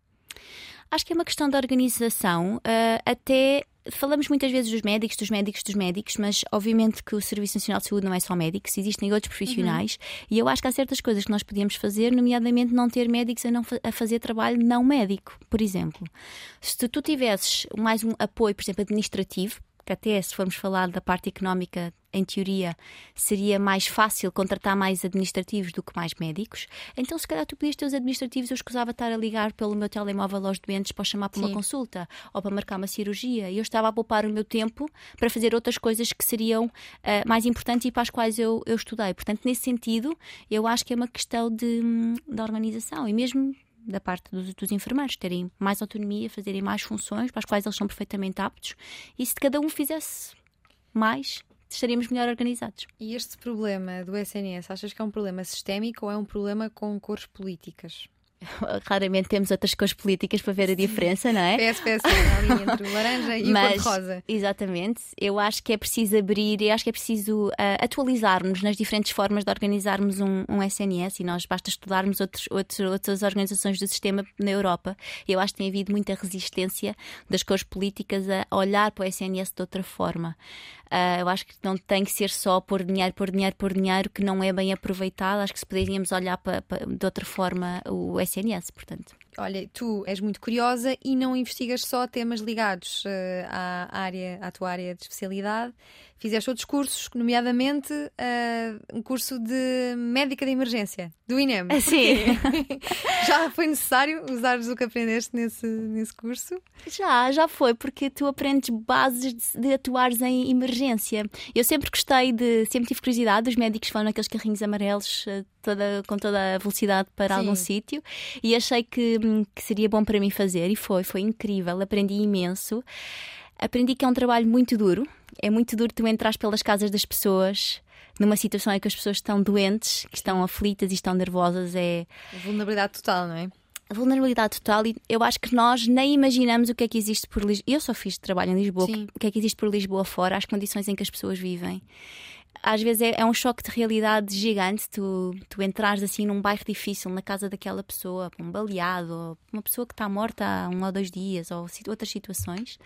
Acho que é uma questão de organização, uh, até falamos muitas vezes dos médicos, dos médicos, dos médicos, mas obviamente que o Serviço Nacional de Saúde não é só médicos, existem outros profissionais uhum. e eu acho que há certas coisas que nós podíamos fazer, nomeadamente não ter médicos a, não a fazer trabalho não médico, por exemplo. Se tu tivesses mais um apoio, por exemplo, administrativo, que até se formos falar da parte económica, em teoria, seria mais fácil contratar mais administrativos do que mais médicos. Então, se calhar tu podias ter os administrativos, eu escusava estar a ligar pelo meu telemóvel aos doentes para chamar para Sim. uma consulta ou para marcar uma cirurgia. E eu estava a poupar o meu tempo para fazer outras coisas que seriam uh, mais importantes e para as quais eu, eu estudei. Portanto, nesse sentido, eu acho que é uma questão de, de organização. E mesmo da parte dos, dos, enfermeiros, terem mais autonomia, fazerem mais funções para as quais eles são perfeitamente aptos. E se cada um fizesse mais, estaríamos melhor organizados. E este problema do SNS, achas que é um problema sistémico ou é um problema com cores políticas? Raramente temos outras cores políticas para ver a diferença, não é? PS, PS, a linha entre o laranja e Mas, o cor-de-rosa. Exatamente. Eu acho que é preciso abrir, eu acho que é preciso uh, atualizar-nos nas diferentes formas de organizarmos um, um, SNS e nós basta estudarmos outros, outros, outras organizações do sistema na Europa. Eu acho que tem havido muita resistência das cores políticas a olhar para o SNS de outra forma. Uh, eu acho que não tem que ser só por dinheiro, por dinheiro, por dinheiro, que não é bem aproveitado. Acho que se poderíamos olhar para, para, de outra forma o SNS, portanto. Olha, tu és muito curiosa e não investigas só temas ligados uh, à área, à tua área de especialidade. Fizeste outros cursos, nomeadamente uh, um curso de médica de emergência do INEM. Sim. já foi necessário usares o que aprendeste nesse, nesse curso? Já, já foi, porque tu aprendes bases de, de atuares em emergência. Eu sempre gostei de, sempre tive curiosidade, os médicos vão naqueles carrinhos amarelos uh, toda, com toda a velocidade para Sim. algum sítio e achei que, que seria bom para mim fazer e foi, foi incrível, aprendi imenso. Aprendi que é um trabalho muito duro, é muito duro tu entras pelas casas das pessoas numa situação em que as pessoas estão doentes, que estão aflitas e estão nervosas. É vulnerabilidade total, não é? A vulnerabilidade total, e eu acho que nós nem imaginamos o que é que existe por Lisboa. Eu só fiz trabalho em Lisboa, Sim. o que é que existe por Lisboa fora, as condições em que as pessoas vivem às vezes é, é, um choque de realidade gigante. Tu, tu assim num bairro difícil, na casa daquela pessoa, um baleado, ou uma pessoa que está morta há um ou dois dias, ou outras situações.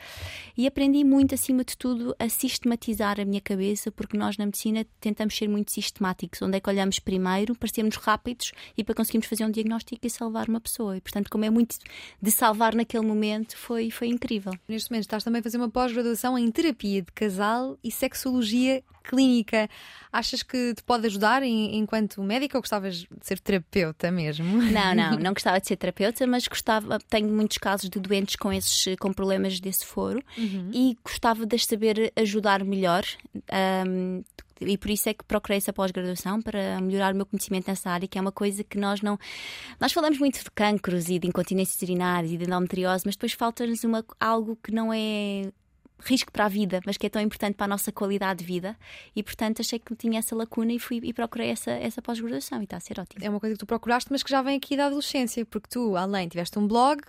E aprendi muito, acima de tudo, a sistematizar a minha cabeça, porque nós na medicina tentamos ser muito sistemáticos. Onde é que olhamos primeiro para sermos rápidos e para conseguirmos fazer um diagnóstico e salvar uma pessoa. E, portanto, como é muito de salvar naquele momento, foi, foi incrível. Neste momento estás também a fazer uma pós-graduação em terapia de casal e sexologia clínica, achas que te pode ajudar em, enquanto médica ou gostavas de ser terapeuta mesmo? Não, não, não gostava de ser terapeuta, mas gostava, tenho muitos casos de doentes com esses com problemas desse foro uhum. e gostava de saber ajudar melhor. Um, e por isso é que procurei essa pós-graduação para melhorar o meu conhecimento nessa área, que é uma coisa que nós não. Nós falamos muito de cancros e de incontinência urinária e de endometriose, mas depois falta-nos algo que não é risco para a vida, mas que é tão importante para a nossa qualidade de vida. E, portanto, achei que tinha essa lacuna e fui e procurei essa, essa pós-graduação e está a ser ótimo. É uma coisa que tu procuraste, mas que já vem aqui da adolescência, porque tu, além, tiveste um blog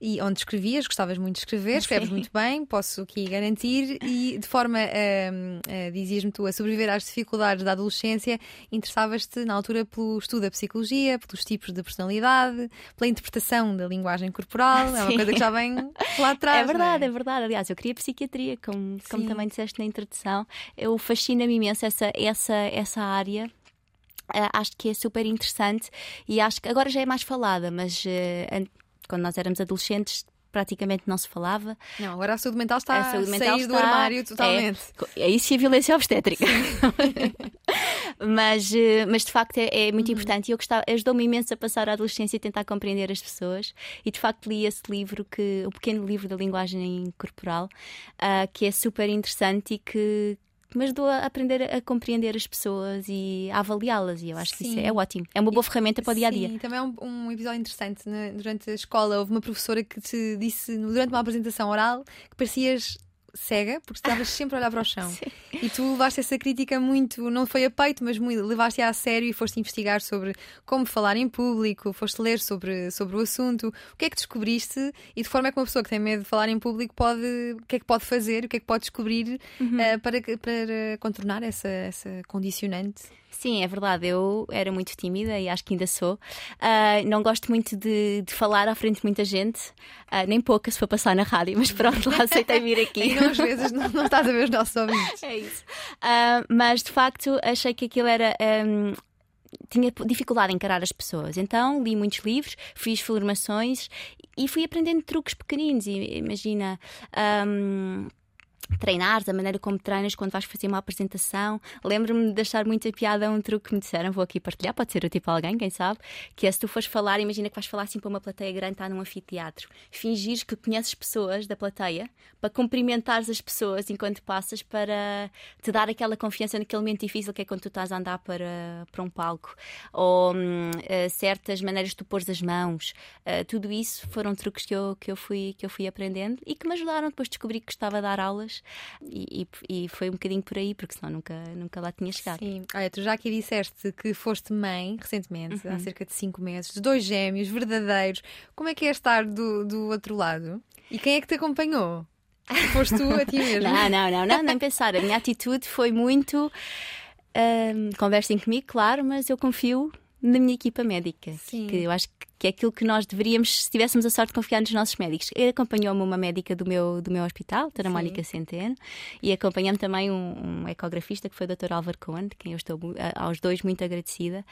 e onde escrevias, gostavas muito de escrever, escreves muito bem, posso aqui garantir, e de forma, uh, uh, dizias-me tu, a sobreviver às dificuldades da adolescência, interessavas-te na altura pelo estudo da psicologia, pelos tipos de personalidade, pela interpretação da linguagem corporal, Sim. é uma coisa que já vem lá atrás. É verdade, é? é? verdade. Aliás, eu queria psiquiatria, como, como também disseste na introdução. Eu fascina-me imenso essa, essa, essa área. Uh, acho que é super interessante e acho que agora já é mais falada, mas uh, quando nós éramos adolescentes praticamente não se falava. Não, agora a saúde mental está a, saúde mental sair está, do armário totalmente. É, é isso e a violência obstétrica. mas, eh, mas de facto é, é muito uhum. importante e eu gostava, ajudou-me imenso a passar a adolescência e tentar compreender as pessoas. E de facto li esse livro, que, o pequeno livro da linguagem corporal, uh, que é super interessante e que, mas dou a aprender a compreender as pessoas e a avaliá-las. E eu acho Sim. que isso é ótimo. É uma boa ferramenta para o dia a dia. Sim, também é um, um episódio interessante. Né? Durante a escola, houve uma professora que te disse, durante uma apresentação oral, que parecias cega, porque estavas sempre a olhar para o chão. Sim. E tu levaste essa crítica muito, não foi a peito, mas muito, levaste-a a sério e foste investigar sobre como falar em público, foste ler sobre, sobre o assunto. O que é que descobriste e de forma é que uma pessoa que tem medo de falar em público pode, o que é que pode fazer, o que é que pode descobrir uhum. uh, para, para contornar essa, essa condicionante? Sim, é verdade. Eu era muito tímida e acho que ainda sou. Uh, não gosto muito de, de, falar à frente de muita gente, uh, nem pouca se for passar na rádio, mas pronto, lá aceitei vir aqui. e não, às vezes não, não, estás a ver os nossos ouvintes. É isso. Uh, mas de facto achei que aquilo era. Um, tinha dificuldade em encarar as pessoas. Então li muitos livros, fiz formações e fui aprendendo truques pequeninos. Imagina. Um, treinares, a maneira como treinas quando vais fazer uma apresentação. Lembro-me de deixar muita piada um truque que me disseram, vou aqui partilhar, pode ser o tipo alguém, quem sabe, que é se tu fores falar, imagina que vais falar assim para uma plateia grande, está num anfiteatro, fingires que conheces pessoas da plateia, para cumprimentares as pessoas enquanto passas, para te dar aquela confiança naquele momento difícil que é quando tu estás a andar para, para um palco, ou hum, uh, certas maneiras de tu pôres as mãos, uh, tudo isso foram truques que eu, que, eu fui, que eu fui aprendendo e que me ajudaram. Depois de descobrir que estava a dar aulas médicas e, e, e, foi um bocadinho por aí, porque senão nunca, nunca lá tinha chegado. Sim, olha, tu já aqui disseste que foste mãe recentemente, uhum. há cerca de 5 meses, de dois gêmeos verdadeiros. Como é que é estar do, do outro lado? E quem é que te acompanhou? Foste tu a ti mesmo? não, não, não, não, nem pensar. A minha atitude foi muito. Um, conversem comigo, claro, mas eu confio na minha equipa médica. Sim. Que eu acho que é aquilo que nós deveríamos, se tivéssemos a sorte de confiar nos nossos médicos. Acompanhou-me uma médica do meu, do meu hospital, a doutora Mónica Centeno, e acompanhou-me também um, um, ecografista que foi o Dr. Álvaro Cohen, de quem eu estou aos dois muito agradecida.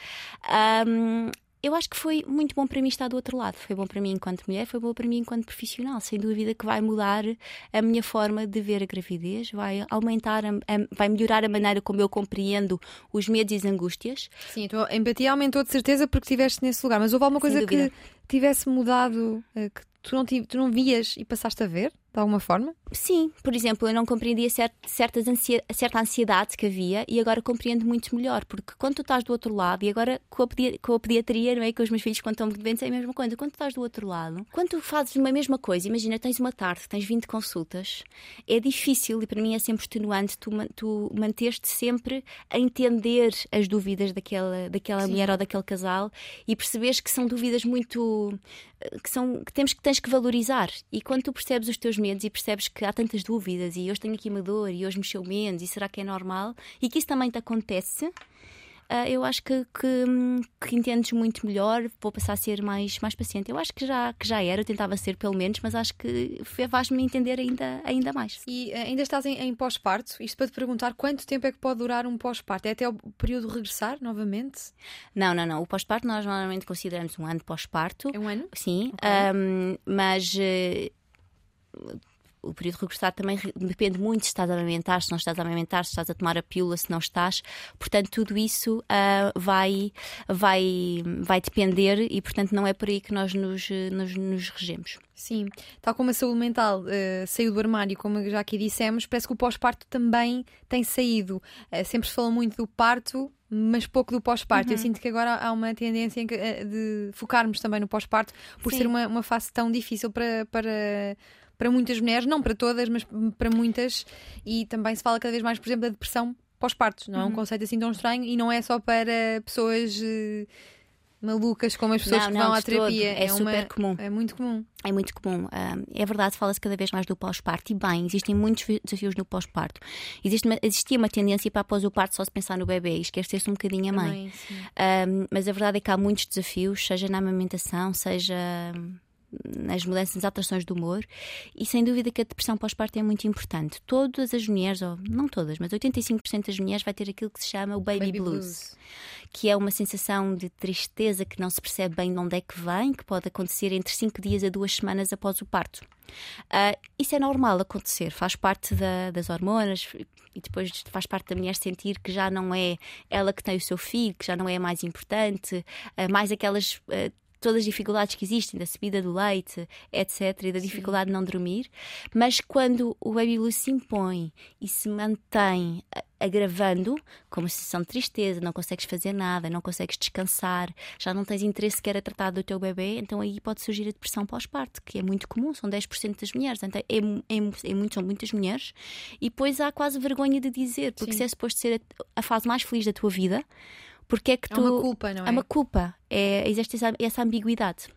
Um, eu acho que foi muito bom para mim estar do outro lado. Foi bom para mim enquanto mulher, foi bom para mim enquanto profissional. Sem dúvida que vai mudar a minha forma de ver a gravidez, vai aumentar, a, a, vai melhorar a maneira como eu compreendo os medos e as angústias. Sim, a empatia aumentou de certeza porque estiveste nesse lugar. Mas houve alguma coisa que tivesse mudado, eh, que tu não, tu não vias e passaste a ver? De alguma forma? Sim, por exemplo, eu não compreendia cert, certas ansia, certa ansiedade que havia e agora compreendo muito melhor, porque quando tu estás do outro lado, e agora com a, pedi com a pediatria, não é? Com os meus filhos, quando estão doentes, é a mesma coisa. Quando tu estás do outro lado, quando tu fazes uma mesma coisa, imagina, tens uma tarde, tens 20 consultas, é difícil e para mim é sempre extenuante tu, tu manter-te sempre a entender as dúvidas daquela, daquela mulher ou daquele casal e perceberes que são dúvidas muito. que, são, que temos que tens que valorizar. E quando tu percebes os teus medos e percebes que há tantas dúvidas e hoje tenho aqui uma dor e hoje mexeu menos e será que é normal e que isso também te acontece, uh, eu acho que, que, que, entendes muito melhor, vou passar a ser mais, mais paciente. Eu acho que já, que já era, eu tentava ser pelo menos, mas acho que faz-me entender ainda, ainda mais. E uh, ainda estás em, em pós-parto? Isto para te perguntar quanto tempo é que pode durar um pós-parto? É até o período regressar novamente? Não, não, não. O pós-parto nós normalmente consideramos um ano pós-parto. É um ano? Sim, okay. um, mas. O período regressado também depende muito se estás a amamentar, se não estás a amamentar, se estás a tomar a pílula, se não estás. Portanto, tudo isso uh, vai, vai, vai depender e, portanto, não é por aí que nós nos, nos, nos regemos. Sim, tal como a saúde mental uh, saiu do armário, como já aqui dissemos, parece que o pós-parto também tem saído. Uh, sempre se fala muito do parto, mas pouco do pós-parto. Uhum. Eu sinto que agora há uma tendência de focarmos também no pós-parto, por Sim. ser uma, uma fase tão difícil para, para para muitas mulheres, não para todas, mas para muitas, e também se fala cada vez mais, por exemplo, da depressão pós-partos. Não é um uhum. conceito assim tão estranho e não é só para pessoas. Uh, malucas como as pessoas não, que vão à terapia. É, é super uma, comum. É muito comum. É muito comum. é verdade, fala-se cada vez mais do pós-parto. E bem, existem muitos desafios no pós-parto. Existia uma tendência para após o parto só se pensar no bebê e esquecer-se um bocadinho a mãe. mãe mas a verdade é que há muitos desafios, seja na amamentação, seja nas mudanças, nas alterações do humor, e sem dúvida que a depressão pós-parto é muito importante. Todas as mulheres, ou não todas, mas 85% das mulheres vai ter aquilo que se chama o baby, baby blues, blues, que é uma sensação de tristeza que não se percebe bem de onde é que vem, que pode acontecer entre 5 dias a 2 semanas após o parto. Uh, isso é normal acontecer, faz parte da, das hormonas e depois faz parte da mulher sentir que já não é ela que tem o seu filho, que já não é mais importante, uh, mais aquelas uh, todas as dificuldades que existem, da subida do leite, etc., e da dificuldade Sim. de não dormir, mas quando o baby blues se impõe e se mantém agravando, como sensação de tristeza, não consegues fazer nada, não consegues descansar, já não tens interesse sequer a tratar do teu bebê, então aí pode surgir a depressão pós-parto, que é muito comum, são 10% das mulheres, então é, é, é, muito, são muitas mulheres, e depois há quase vergonha de dizer, porque Sim. se é suposto ser a, a fase mais feliz da tua vida, porque é que tu. É uma culpa, não é? É uma culpa. É, existe essa, essa ambiguidade.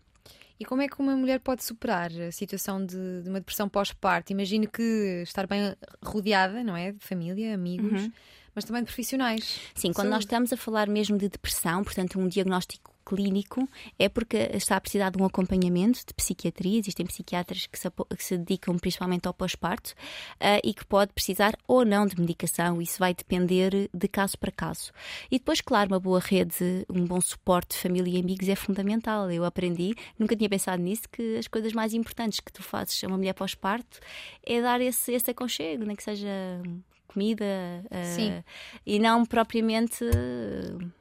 E como é que uma mulher pode superar a situação de, de uma depressão pós-parto? Imagino que estar bem rodeada, não é? De família, amigos, uhum. mas também de profissionais. Sim, quando nós estamos a falar mesmo de depressão, portanto, um diagnóstico clínico é porque está a precisar de um acompanhamento de psiquiatria. Existem psiquiatras que se, que se dedicam principalmente ao pós-parto uh, e que pode precisar ou não de medicação. Isso vai depender de caso para caso. E depois, claro, uma boa rede, um bom suporte de família e amigos é fundamental. Eu aprendi, nunca tinha pensado nisso, que as coisas mais importantes que tu fazes a uma mulher pós-parto é dar esse, esse aconchego, nem que seja comida uh, e não propriamente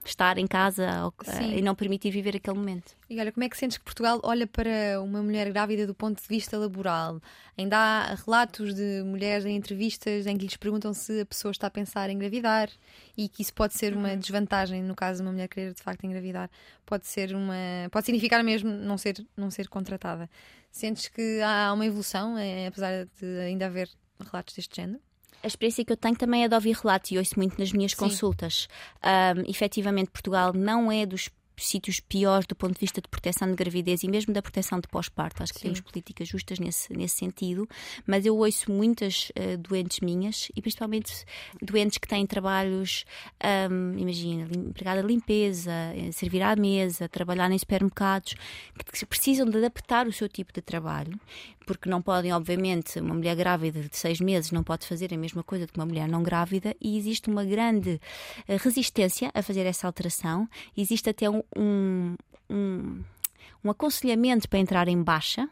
estar em casa uh, e não permitir viver aquele momento. E olha, como é que sentes que Portugal olha para uma mulher grávida do ponto de vista laboral? Ainda há relatos de mulheres em entrevistas em que lhes perguntam se a pessoa está a pensar em engravidar e que isso pode ser uma uhum. desvantagem no caso de uma mulher querer de facto engravidar. Pode ser uma. pode significar mesmo não ser, não ser contratada. Sentes que há uma evolução, é, apesar de ainda haver relatos deste género? A experiência que eu tenho também é de ouvir relatos e ouço muito nas minhas Sim. consultas. Um, efetivamente, Portugal não é dos sítios piores do ponto de vista de proteção de gravidez e mesmo da proteção de pós-parto. Acho que Sim. temos políticas justas nesse, nesse sentido, mas eu ouço muitas uh, doentes minhas e principalmente doentes que têm trabalhos, um, imagina, empregada de limpeza, eh, servir à mesa, trabalhar em supermercados, que precisam de adaptar o seu tipo de trabalho, porque não podem, obviamente, uma mulher grávida de seis meses não pode fazer a mesma coisa que uma mulher não grávida e existe uma grande eh, resistência a fazer essa alteração. Existe até um, um, um, um aconselhamento para entrar em baixa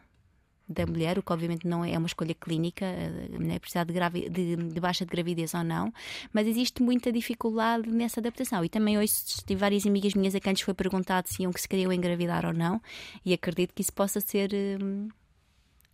da mulher, o que obviamente não é uma escolha clínica, eh, a mulher precisar de, de- de baixa de gravidez ou não, mas existe muita dificuldade nessa adaptação. E também hoje tive várias amigas minhas a quem lhes foi perguntado se iam que se queriam engravidar ou não, e acredito que isso possa ser hum,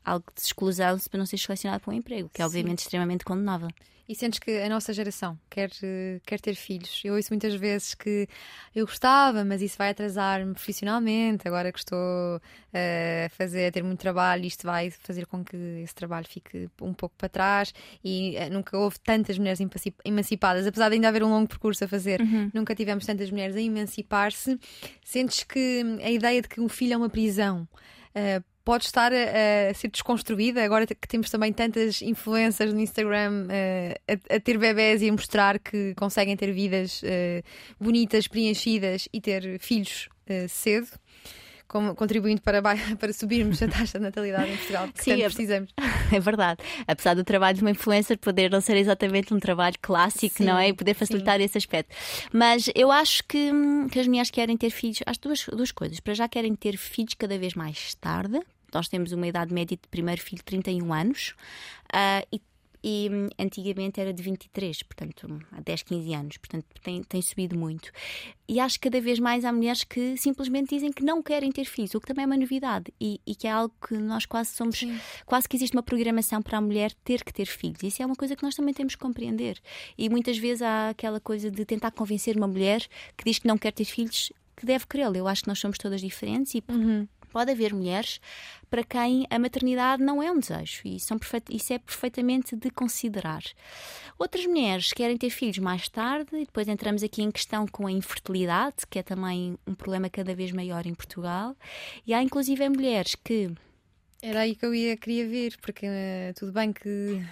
algo de exclusão para não ser selecionado para um emprego, que é Sim. obviamente extremamente condenável. E sentes que a nossa geração quer, eh, quer ter filhos? Eu ouço muitas vezes que eu gostava, mas isso vai atrasar-me profissionalmente. Agora que estou eh, a fazer, a ter muito trabalho, isto vai fazer com que esse trabalho fique um pouco para trás. E eh, nunca houve tantas mulheres emanci- emancipadas, apesar de ainda haver um longo percurso a fazer. Nunca tivemos tantas mulheres a emancipar-se. Sentes que a ideia de que um filho é uma prisão eh, pode estar a, a ser desconstruída agora que temos também tantas influências no Instagram eh, a, a ter bebés e a mostrar que conseguem ter vidas eh, bonitas, preenchidas e ter filhos eh, cedo. Contribuindo para, para subirmos a taxa de natalidade em Portugal, que Sim, é- precisamos. É verdade. Apesar do trabalho de uma influencer poder não ser exatamente um trabalho clássico, Sim, não é? E poder facilitar esse aspecto. Mas eu acho que, que as mulheres querem ter filhos. Acho duas, duas coisas. Para já querem ter filhos cada vez mais tarde. Nós temos uma idade média de primeiro filho de 31 anos. Ah, e e hum, antigamente era de 23, portanto, hum, há 10, 15 anos, portanto, tem, tem subido muito. E acho que cada vez mais há mulheres que simplesmente dizem que não querem ter filhos, o que também é uma novidade e, e que é algo que nós quase somos, Sim. quase que existe uma programação para a mulher ter que ter filhos. Isso é uma coisa que nós também temos que compreender. E muitas vezes há aquela coisa de tentar convencer uma mulher que diz que não quer ter filhos que deve querê-lo. Eu acho que nós somos todas diferentes e pode haver mulheres para quem a maternidade não é um desejo e isso é perfeitamente de considerar. Outras mulheres querem ter filhos mais tarde e depois entramos aqui em questão com a infertilidade, que é também um problema cada vez maior em Portugal. E há inclusive mulheres que Era aí que eu ia, queria ver, porque eh, tudo bem que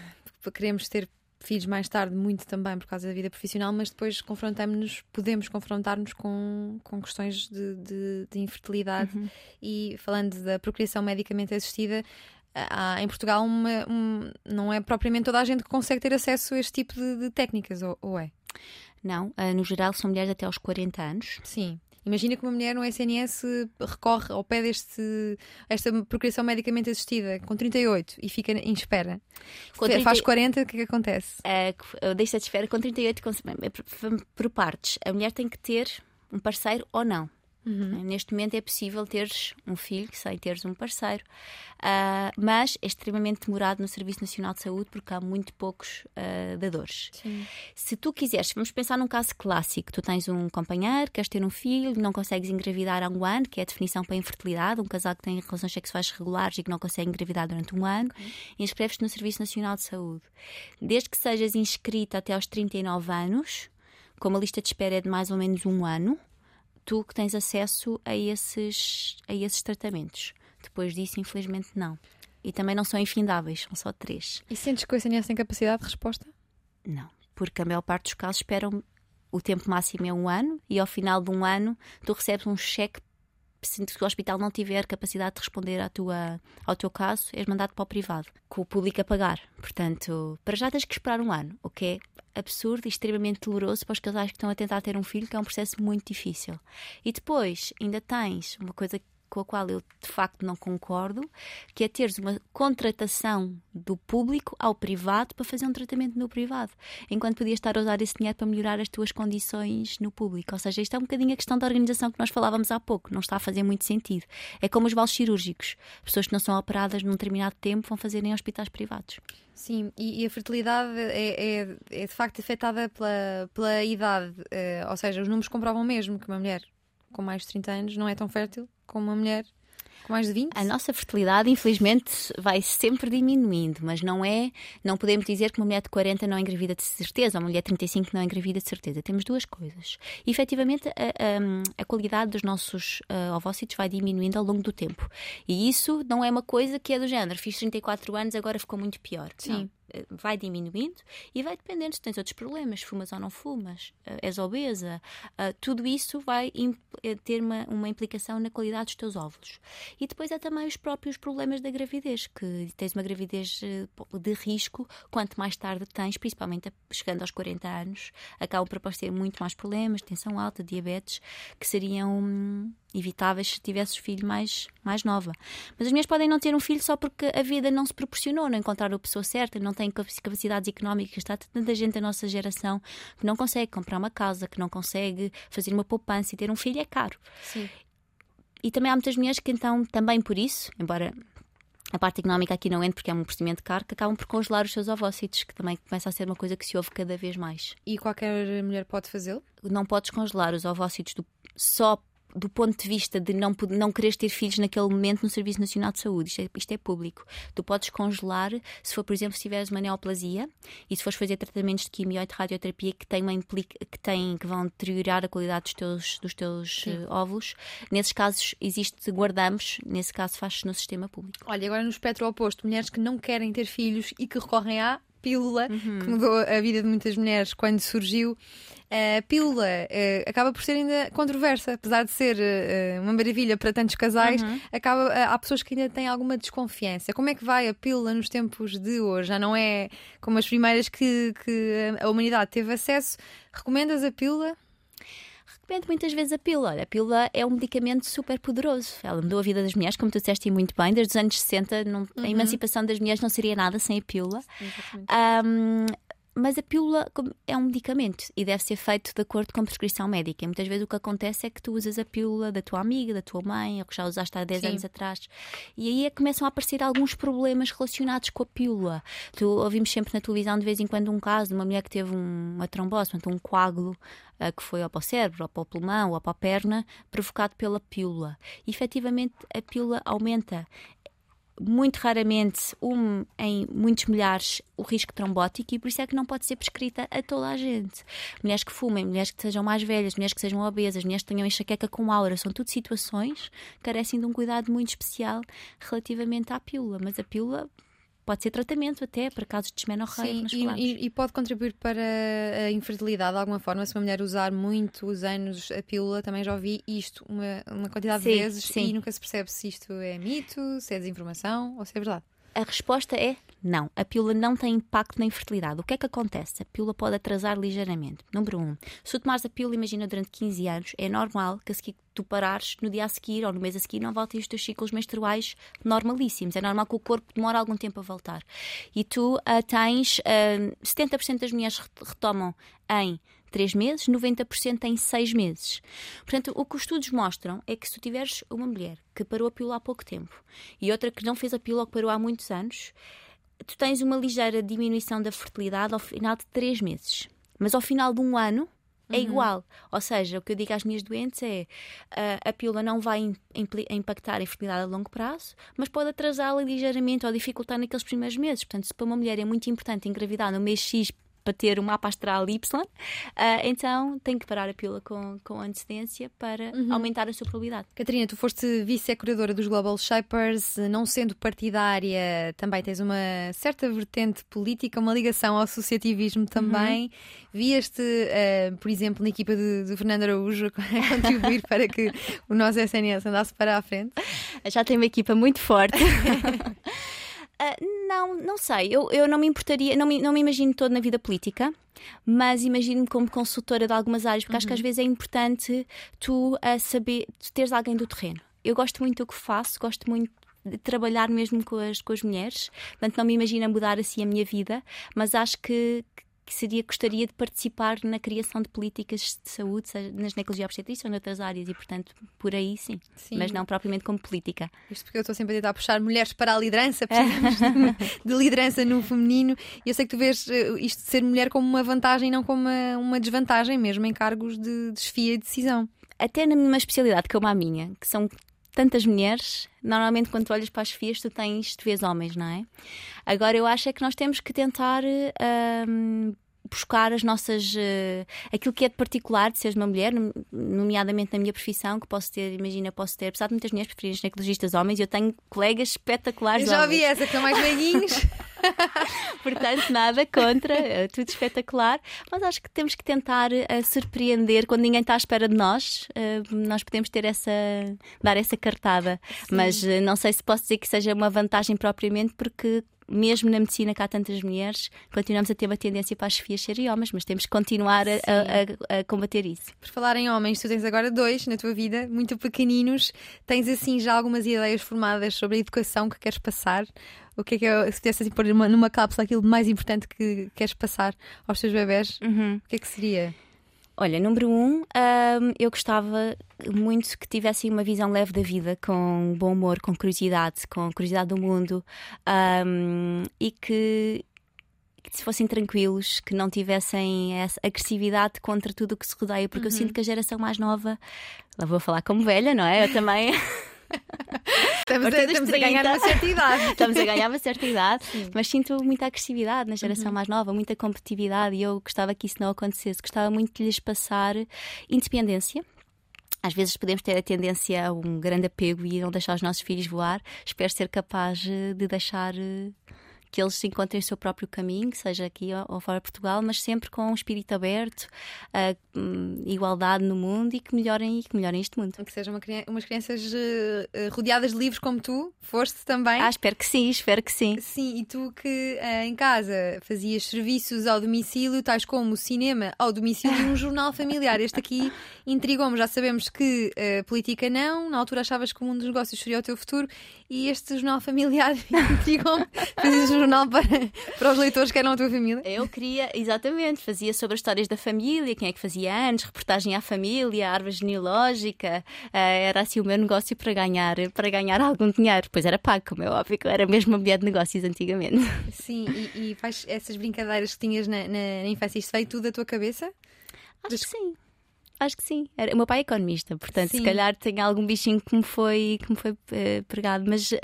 queremos ter filhos mais tarde, muito também por causa da vida profissional, mas depois confrontamos-nos, podemos confrontar-nos com, com questões de, de- de infertilidade. E falando da procriação medicamente assistida, há em Portugal uma, um- não é propriamente toda a gente que consegue ter acesso a este tipo de, de técnicas, ou, ou é? não, ah, no geral são mulheres até aos 40 anos. Sim. Imagina que uma mulher no SNS recorre ao pé deste esta procriação medicamente assistida com 38 e fica em espera. Com Fe- 30 Faz 40, o que é que acontece? Uh, deixa de espera com 38 com- é por partes. A mulher tem que ter um parceiro ou não. Uh, Neste momento é possível teres um filho sem teres um parceiro, Uh, mas é extremamente demorado no Serviço Nacional de Saúde porque há muito poucos uh, dadores. Sim. Se tu quiseres, vamos pensar num caso clássico: tu tens um companheiro, queres ter um filho, não consegues engravidar há um ano, que é a definição para a infertilidade, um casal que tem relações sexuais regulares e que não consegue engravidar durante um ano, inscreves-te no Serviço Nacional de Saúde. Desde que sejas inscrita até aos 39 anos, como a lista de espera é de mais ou menos um ano, tu que tens acesso a esses, a esses tratamentos. Depois disso, infelizmente, não. E também não são infindáveis, são só três. E sentes que o SNS tem capacidade de resposta? Não, porque a maior parte dos casos esperam o tempo máximo é um ano e ao final de um ano tu recebes um cheque se o hospital não tiver capacidade de responder à tua, ao teu caso, és mandado para o privado, com o público a pagar. Portanto, para já tens que esperar um ano, o que é absurdo e extremamente doloroso para os casais que estão a tentar ter um filho, que é um processo muito difícil. E depois ainda tens uma coisa com a qual eu de facto não concordo, que é teres uma contratação do público ao privado para fazer um tratamento no privado, enquanto podias estar a usar esse dinheiro para melhorar as tuas condições no público. Ou seja, isto é um bocadinho a questão da organização que nós falávamos há pouco, não está a fazer muito sentido. É como os vales cirúrgicos. Pessoas que não são operadas num determinado tempo vão fazer em hospitais privados. Sim, e, e a fertilidade é, é, é de facto afetada pela, pela idade, eh, ou seja, os números comprovam mesmo que uma mulher com mais de 30 anos não é tão fértil como uma mulher Com mais de 20? A nossa fertilidade, infelizmente, vai sempre diminuindo, mas não é. Não podemos dizer que uma mulher de 40 não engravida de certeza, ou uma mulher de 35 não engravida de certeza. Temos duas coisas. E, efetivamente, a, a, a qualidade dos nossos uh, ovócitos vai diminuindo ao longo do tempo. E isso não é uma coisa que é do género, fiz 34 anos, agora ficou muito pior. Sim. Não vai diminuindo e vai dependendo se tens outros problemas, fumas ou não fumas, uh, és obesa, uh, tudo isso vai ter uma, uma implicação na qualidade dos teus óvulos. E depois há também os próprios problemas da gravidez, que tens uma gravidez de risco, quanto mais tarde tens, principalmente chegando aos 40 anos, acabam por aparecer muito mais problemas, tensão alta, diabetes, que seriam evitáveis se tivesses filho mais, mais nova. Mas as mulheres podem não ter um filho só porque a vida não se proporcionou, não encontraram a pessoa certa, não têm capacidades económicas. Está tanta gente da nossa geração que não consegue comprar uma casa, que não consegue fazer uma poupança e ter um filho é caro. Sim. E também há muitas mulheres que então, também por isso, embora a parte económica aqui não entra porque é um procedimento caro, que acabam por congelar os seus ovócitos, que também começa a ser uma coisa que se ouve cada vez mais. E qualquer mulher pode fazê-lo? Não podes congelar os ovócitos do, só do ponto de vista de não, não quereres ter filhos naquele momento no Serviço Nacional de Saúde. Isto é, isto é público. Tu podes congelar, se for, por exemplo, se tiveres uma neoplasia e se fores fazer tratamentos de quimio e de radioterapia que, tem uma implica, que, têm, que vão deteriorar a qualidade dos teus, dos teus uh, óvulos, nesses casos existe, guardamos, nesse caso faz-se no sistema público. Olha, agora no espectro oposto, mulheres que não querem ter filhos e que recorrem à pílula, uhum. que mudou a vida de muitas mulheres quando surgiu. A pílula uh, acaba por ser ainda controversa, apesar de ser uh, uma maravilha para tantos casais, uhum. acaba, uh, há pessoas que ainda têm alguma desconfiança. Como é que vai a pílula nos tempos de hoje? Já não é como as primeiras que, que a humanidade teve acesso. Recomendas a pílula? Depende muitas vezes a pílula. Olha, a pílula é um medicamento super poderoso. Ela mudou a vida das mulheres, como tu disseste muito bem, desde os anos 60. Não, uhum. A emancipação das mulheres não seria nada sem a pílula. Um, mas a pílula é um medicamento e deve ser feito de acordo com a prescrição médica. E muitas vezes o que acontece é que tu usas a pílula da tua amiga, da tua mãe, ou que já usaste há 10 Sim. anos atrás. E aí é que começam a aparecer alguns problemas relacionados com a pílula. Tu ouvimos sempre na televisão de vez em quando um caso de uma mulher que teve um, uma trombose, portanto, um coágulo uh, que foi ou para o cérebro, ou para o pulmão, ou para a perna, provocado pela pílula. E efetivamente a pílula aumenta muito raramente, um em muitos milhares, o risco trombótico e por isso é que não pode ser prescrita a toda a gente. Mulheres que fumem, mulheres que sejam mais velhas, mulheres que sejam obesas, mulheres que tenham enxaqueca com aura, são tudo situações que carecem de um cuidado muito especial relativamente à pílula. Mas a pílula pode ser tratamento até para casos de desmenorreia musculares. E, e, pode contribuir para a infertilidade de alguma forma, se uma mulher usar muitos anos a pílula, também já ouvi isto uma, uma quantidade sim, de vezes sim. e nunca se percebe se isto é mito, se é desinformação ou se é verdade. A resposta é não. A pílula não tem impacto na infertilidade. O que é que acontece? A pílula pode atrasar ligeiramente. Número 1. Um, se tu tomares a pílula, imagina, durante 15 anos, é normal que seguir tu parares no dia a seguir ou no mês a seguir não voltem os teus ciclos menstruais normalíssimos. É normal que o corpo demore algum tempo a voltar. E tu uh, tens uh, ah, 70% das mulheres retomam em 3 meses, 90% em 6 meses. Portanto, o que os estudos mostram é que se tu tiveres uma mulher que parou a pílula há pouco tempo e outra que não fez a pílula ou que parou há muitos anos, tu tens uma ligeira diminuição da fertilidade ao final de 3 meses. Mas ao final de um ano, é uhum. igual. Ou seja, o que eu digo às minhas doentes é uh, a pílula não vai impactar a fertilidade a longo prazo, mas pode atrasá-la ligeiramente ou dificultar naqueles primeiros meses. Portanto, se para uma mulher é muito importante engravidar no mês X para ter o mapa astral Y, uh, então tem que parar a pílula com, com antecedência para uhum. aumentar a sua probabilidade. Catarina, tu foste vice-curadora dos Global Shapers, não sendo partidária, também tens uma certa vertente política, uma ligação ao associativismo também. Uhum. Vieste, uh, por exemplo, na equipa de, de Fernando Araújo contribuir para que o nosso SNS andasse para a frente? Já tem uma equipa muito forte. Uh, não, não sei. Eu, eu não me importaria, não me, não me imagino toda na vida política, mas imagino-me como consultora de algumas áreas, porque uhum. acho que às uhum. vezes é importante tu uh, saber, tu teres alguém do terreno. Eu gosto muito do que faço, gosto muito de trabalhar mesmo com as, com as mulheres, portanto não me imagino mudar assim a minha vida, mas acho que, que seria, gostaria de participar na criação de políticas de saúde, seja na ginecologia obstetrícia ou noutras áreas, e portanto, por aí sim, sim. mas não propriamente como política. Isto porque eu estou sempre a tentar puxar mulheres para a liderança, precisamos de, liderança no feminino, e eu sei que tu vês eh, isto de ser mulher como uma vantagem, não como uma, uma desvantagem, mesmo em cargos de desfia e decisão. Até na minha especialidade, como a minha, que são tantas mulheres, normalmente quando tu olhas para as FIAs, tu tens, tu vês homens, não é? Agora eu acho é que nós temos que tentar. Um, buscar as nossas uh, aquilo que é de particular de seres uma mulher, nomeadamente na minha profissão, que posso ter, imagina, posso ter, apesar de muitas mulheres preferirem ginecologistas homens, eu tenho colegas espetaculares. Eu já ouvi essa, que são mais meiguinhos. Portanto, nada contra, é tudo espetacular, mas acho que temos que tentar uh, surpreender quando ninguém está à espera de nós. Uh, nós podemos ter essa, dar essa cartada, Sim. mas uh, não sei se posso dizer que seja uma vantagem propriamente, porque mesmo na medicina que há tantas mulheres, continuamos a ter uma tendência para as chefias serem homens, mas temos que continuar a, a, a, combater isso. Por falar em homens, tu tens agora dois na tua vida, muito pequeninos. Tens assim já algumas ideias formadas sobre a educação que queres passar? O que é que é, se tivesse assim pôr numa, numa cápsula aquilo de mais importante que queres passar aos teus bebés, uhum. o que é que seria? Olha, número um, um, eu gostava muito que tivessem uma visão leve da vida, com bom humor, com curiosidade, com curiosidade do mundo um, e que, que se fossem tranquilos, que não tivessem essa agressividade contra tudo o que se rodeia, porque uhum. eu sinto que a geração mais nova, lá vou falar como velha, não é? Eu também. Estamos, a, estamos a, ganhar uma certa idade. estamos a ganhar uma certa idade, Sim. mas sinto muita agressividade na geração uhum. mais nova, muita competitividade e eu gostava que isso não acontecesse. Gostava muito de lhes passar independência. Às vezes podemos ter a tendência a um grande apego e não deixar os nossos filhos voar. Espero ser capaz de deixar que eles encontrem o seu próprio caminho, seja aqui ou fora de Portugal, mas sempre com um espírito aberto, a um, igualdade no mundo e que melhorem, e que melhorem este mundo. Que sejam uma, umas crianças uh, rodeadas de livros como tu, foste também. Ah, espero que sim, espero que sim. Sim, e tu que uh, em casa fazias serviços ao domicílio, tais como cinema ao domicílio e um jornal familiar. Este aqui intrigou-me, já sabemos que uh, política não, na altura achavas que o mundo dos negócios seria o teu futuro e este jornal familiar intrigou-me. Fazias um jornal para, para os leitores que eram a tua família? Eu queria, exatamente, fazia sobre as histórias da família, quem é que fazia anos, reportagem à família, árvore genealógica. Uh, era assim o meu negócio para ganhar, para ganhar algum dinheiro. Pois era pago, como é óbvio, era mesmo uma mulher de negócios antigamente. Sim, e, e faz essas brincadeiras que tinhas na, na, na infância, isto veio tudo da tua cabeça? Acho que sim. Acho que sim. Era, o meu pai é economista, portanto, sim. se calhar tem algum bichinho que me foi, que me foi uh, pregado. Mas, uh,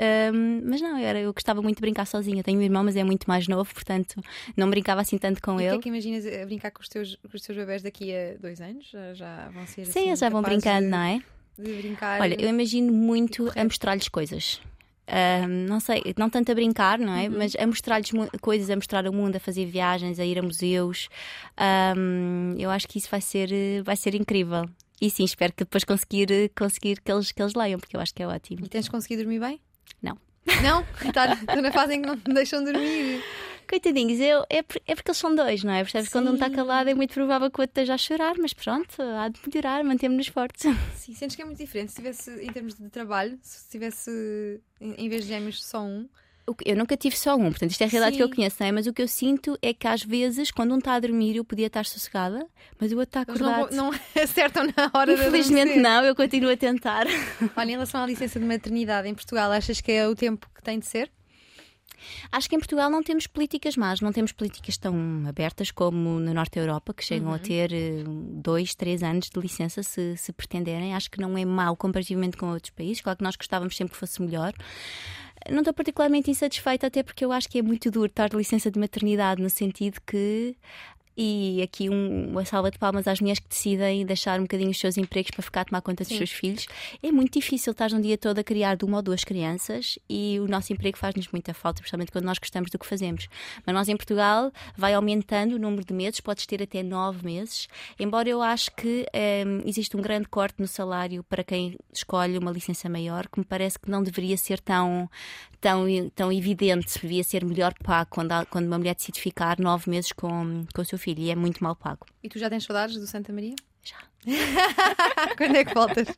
mas não, eu, era, eu gostava muito de brincar sozinha. Tenho um irmão, mas é muito mais novo, portanto, não brincava assim tanto com e ele. O que é que imaginas a brincar com os teus, com os teus bebés daqui a dois anos? Já, já vão ser Sim, assim, eles já vão brincando, de, não é? De brincar. Olha, eu imagino muito a mostrar-lhes coisas. Um, não sei, não tanto a brincar, não é? Uhum. Mas a mostrar-lhes coisas, a mostrar o mundo, a fazer viagens, a ir a museus. Um, eu acho que isso vai ser, vai ser incrível. E sim, espero que depois conseguir, conseguir que, eles, que eles leiam, porque eu acho que é ótimo. E tens conseguido dormir bem? Não. Não? Está na fase em que não deixam dormir. Coitadinhos, eu, é, é porque eles são dois, não é? Percebes? Quando um está calado é muito provável que o outro esteja a chorar, mas pronto, há de melhorar, mantemos-nos fortes. Sim, sentes que é muito diferente. Se tivesse, em termos de trabalho, se tivesse, em vez de gêmeos, só um, eu nunca tive só um, portanto, isto é a realidade Sim. que eu conheço, não é? Mas o que eu sinto é que às vezes, quando um está a dormir, eu podia estar sossegada, mas o outro está acordado. Não, não acertam na hora Infelizmente não, eu continuo a tentar. Olha, em relação à licença de maternidade em Portugal, achas que é o tempo que tem de ser? Acho que em Portugal não temos políticas más, não temos políticas tão abertas como na Norte da Europa, que chegam uhum. a ter eh, dois, três anos de licença se, se pretenderem. Acho que não é mau comparativamente com outros países. Claro que nós gostávamos sempre que fosse melhor. Não estou particularmente insatisfeita, até porque eu acho que é muito duro estar de licença de maternidade, no sentido que e aqui um, uma salva de palmas às mulheres que decidem deixar um bocadinho os seus empregos para ficar a tomar conta dos Sim. seus filhos. É muito difícil estar um dia todo a criar de uma ou duas crianças e o nosso emprego faz-nos muita falta, principalmente quando nós gostamos do que fazemos. Mas nós em Portugal vai aumentando o número de meses, podes ter até nove meses, embora eu acho que um, existe um grande corte no salário para quem escolhe uma licença maior, que me parece que não deveria ser tão, tão, tão evidente, devia ser melhor pago quando, quando uma mulher decide ficar nove meses com, com o seu filho e é muito mal pago. E tu já tens saudades do Santa Maria? Já. Quando é que voltas?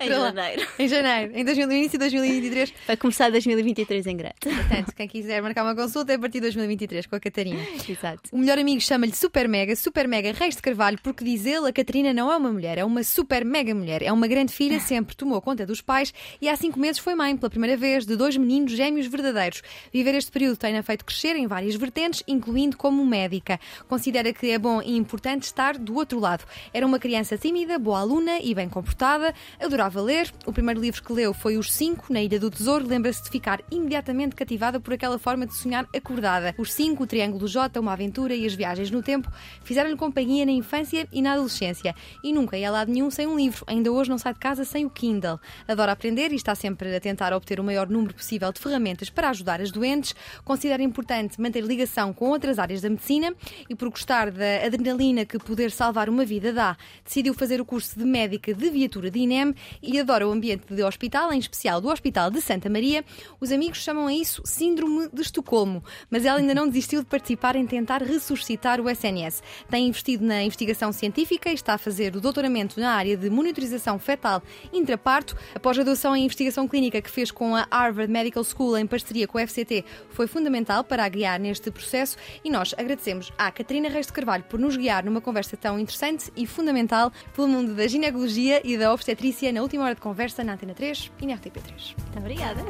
em janeiro. Em janeiro, em 2000, início de 2023. Vai começar 2023 em grande. Portanto, quem quiser marcar uma consulta é a partir de 2023 com a Catarina. Exato. O melhor amigo chama-lhe Super Mega, Super Mega Reis de Carvalho, porque diz ele, a Catarina não é uma mulher, é uma super mega mulher. É uma grande filha, sempre tomou conta dos pais e há cinco meses foi mãe, pela primeira vez, de dois meninos gêmeos verdadeiros. Viver este período tem-na feito crescer em várias vertentes, incluindo como médica. Considera que é bom e importante estar do outro lado. Era uma criança assim tímida, boa aluna e bem comportada, adorava ler. O primeiro livro que leu foi Os Cinco, na Ilha do Tesouro. Lembra-se de ficar imediatamente cativada por aquela forma de sonhar acordada. Os Cinco, o Triângulo J, uma aventura e as viagens no tempo fizeram-lhe companhia na infância e na adolescência. E nunca ia a lado nenhum sem um livro. Ainda hoje não sai de casa sem o Kindle. Adora aprender e está sempre a tentar obter o maior número possível de ferramentas para ajudar as doentes. Considera importante manter ligação com outras áreas da medicina e, por gostar da adrenalina que poder salvar uma vida dá, decidiu fazer o curso de médica de viatura de INEM e adora o ambiente de hospital, em especial do Hospital de Santa Maria. Os amigos chamam a isso Síndrome de Estocolmo, mas ela ainda não desistiu de participar em tentar ressuscitar o SNS. Tem investido na investigação científica e está a fazer o doutoramento na área de monitorização fetal intraparto. A graduação em investigação clínica que fez com a Harvard Medical School em parceria com o FCT, foi fundamental para a guiar neste processo e nós agradecemos à Catarina Reis de Carvalho por nos guiar numa conversa tão interessante e fundamental pelo mundo da ginecologia e da obstetrícia na última hora de conversa na Antena 3 e na RTP3. Muito obrigada.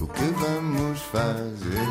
O que vamos fazer?